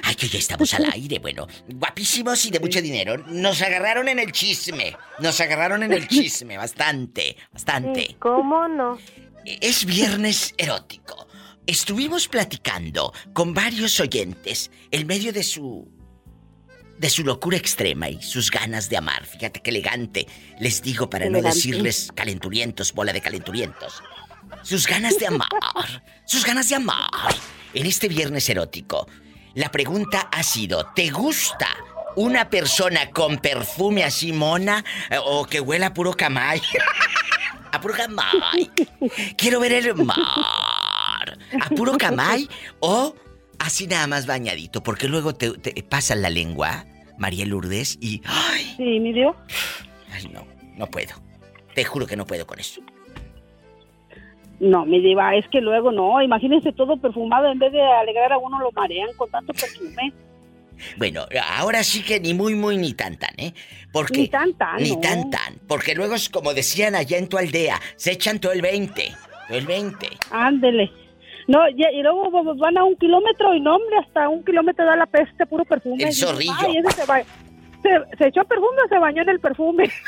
Ay, que ya estamos al aire, bueno. Guapísimos y de mucho dinero. Nos agarraron en el chisme. Nos agarraron en el chisme, bastante, bastante. ¿Cómo no? Es viernes erótico. Estuvimos platicando con varios oyentes en medio de su de su locura extrema y sus ganas de amar. Fíjate qué elegante. Les digo para no decirles calenturientos, bola de calenturientos. Sus ganas de amar. Sus ganas de amar. En este viernes erótico, la pregunta ha sido, ¿te gusta una persona con perfume así mona eh, o que huela puro camay? a puro camay. Quiero ver el mar. A puro camay o así nada más bañadito, porque luego te, te pasan la lengua, María Lourdes, y... ¡Ay! Sí, mi Dios. Ay, no, no puedo. Te juro que no puedo con eso. No, mi diva, es que luego no, imagínense todo perfumado, en vez de alegrar a uno lo marean con tanto perfume. Bueno, ahora sí que ni muy, muy, ni tan, tan, ¿eh? Porque, Ni tan, tan, Ni no. tan, tan. Porque luego es como decían allá en tu aldea, se echan todo el 20. Todo el 20. Ándele. No, y, y luego van a un kilómetro y no, hombre, hasta un kilómetro da la peste, puro perfume. El zorrillo. Ay, ese se, ba- se, se echó perfume o se bañó en el perfume.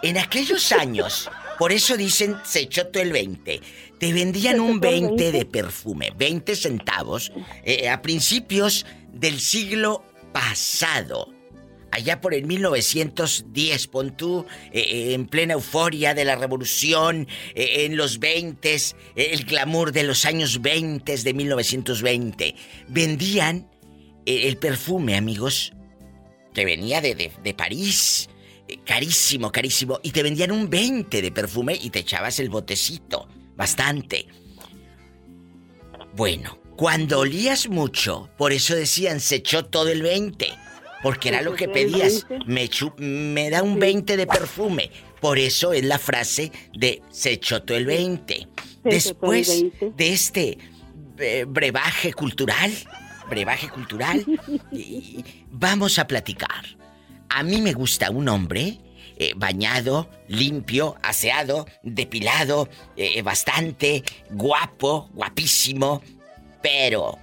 En aquellos años, por eso dicen se echó todo el 20. Te vendían un 20 de perfume, 20 centavos, eh, a principios del siglo pasado. Allá por el 1910, pon tú, eh, eh, en plena euforia de la revolución, eh, en los 20, el glamour de los años 20 de 1920. Vendían el perfume, amigos, que venía de, de- de París, carísimo, carísimo, y te vendían un 20 de perfume y te echabas el botecito, bastante. Bueno, cuando olías mucho, por eso decían se echó todo el 20, porque era lo que pedías, 20. me, me da un 20 de perfume, por eso es la frase de se echó todo el 20. echó todo el Después 20. de este eh, brebaje cultural, brebaje cultural, vamos a platicar. A mí me gusta un hombre eh, bañado, limpio, aseado, depilado, eh, bastante guapo, guapísimo, pero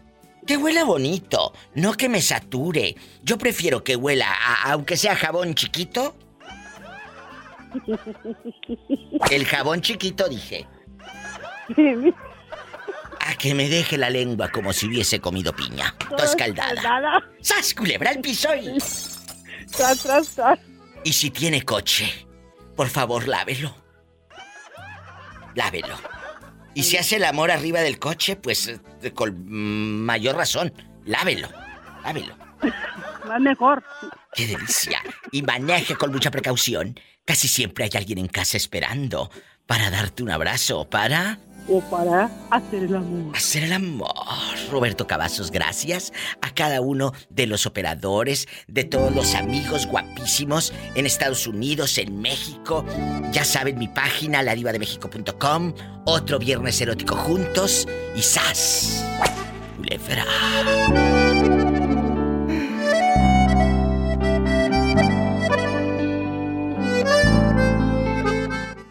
que huela bonito, no que me sature. Yo prefiero que huela, a- aunque sea jabón chiquito, el jabón chiquito dije, a que me deje la lengua como si hubiese comido piña, toda escaldada. ¡Sas, culebra al piso y... Tras, tras, tras. Y si tiene coche, por favor, lávelo. Lávelo. Y si hace el amor arriba del coche, pues eh, con mayor razón, lávelo. Lávelo. Más mejor. ¡Qué delicia! Y maneje con mucha precaución. Casi siempre hay alguien en casa esperando para darte un abrazo, para O para hacer el amor. hacer el amor. Roberto Cavazos, gracias a cada uno de los operadores, de todos los amigos guapísimos en Estados Unidos, en México. Ya saben mi página, ladivademexico.com. Otro viernes erótico juntos y ¡zas! Culebra.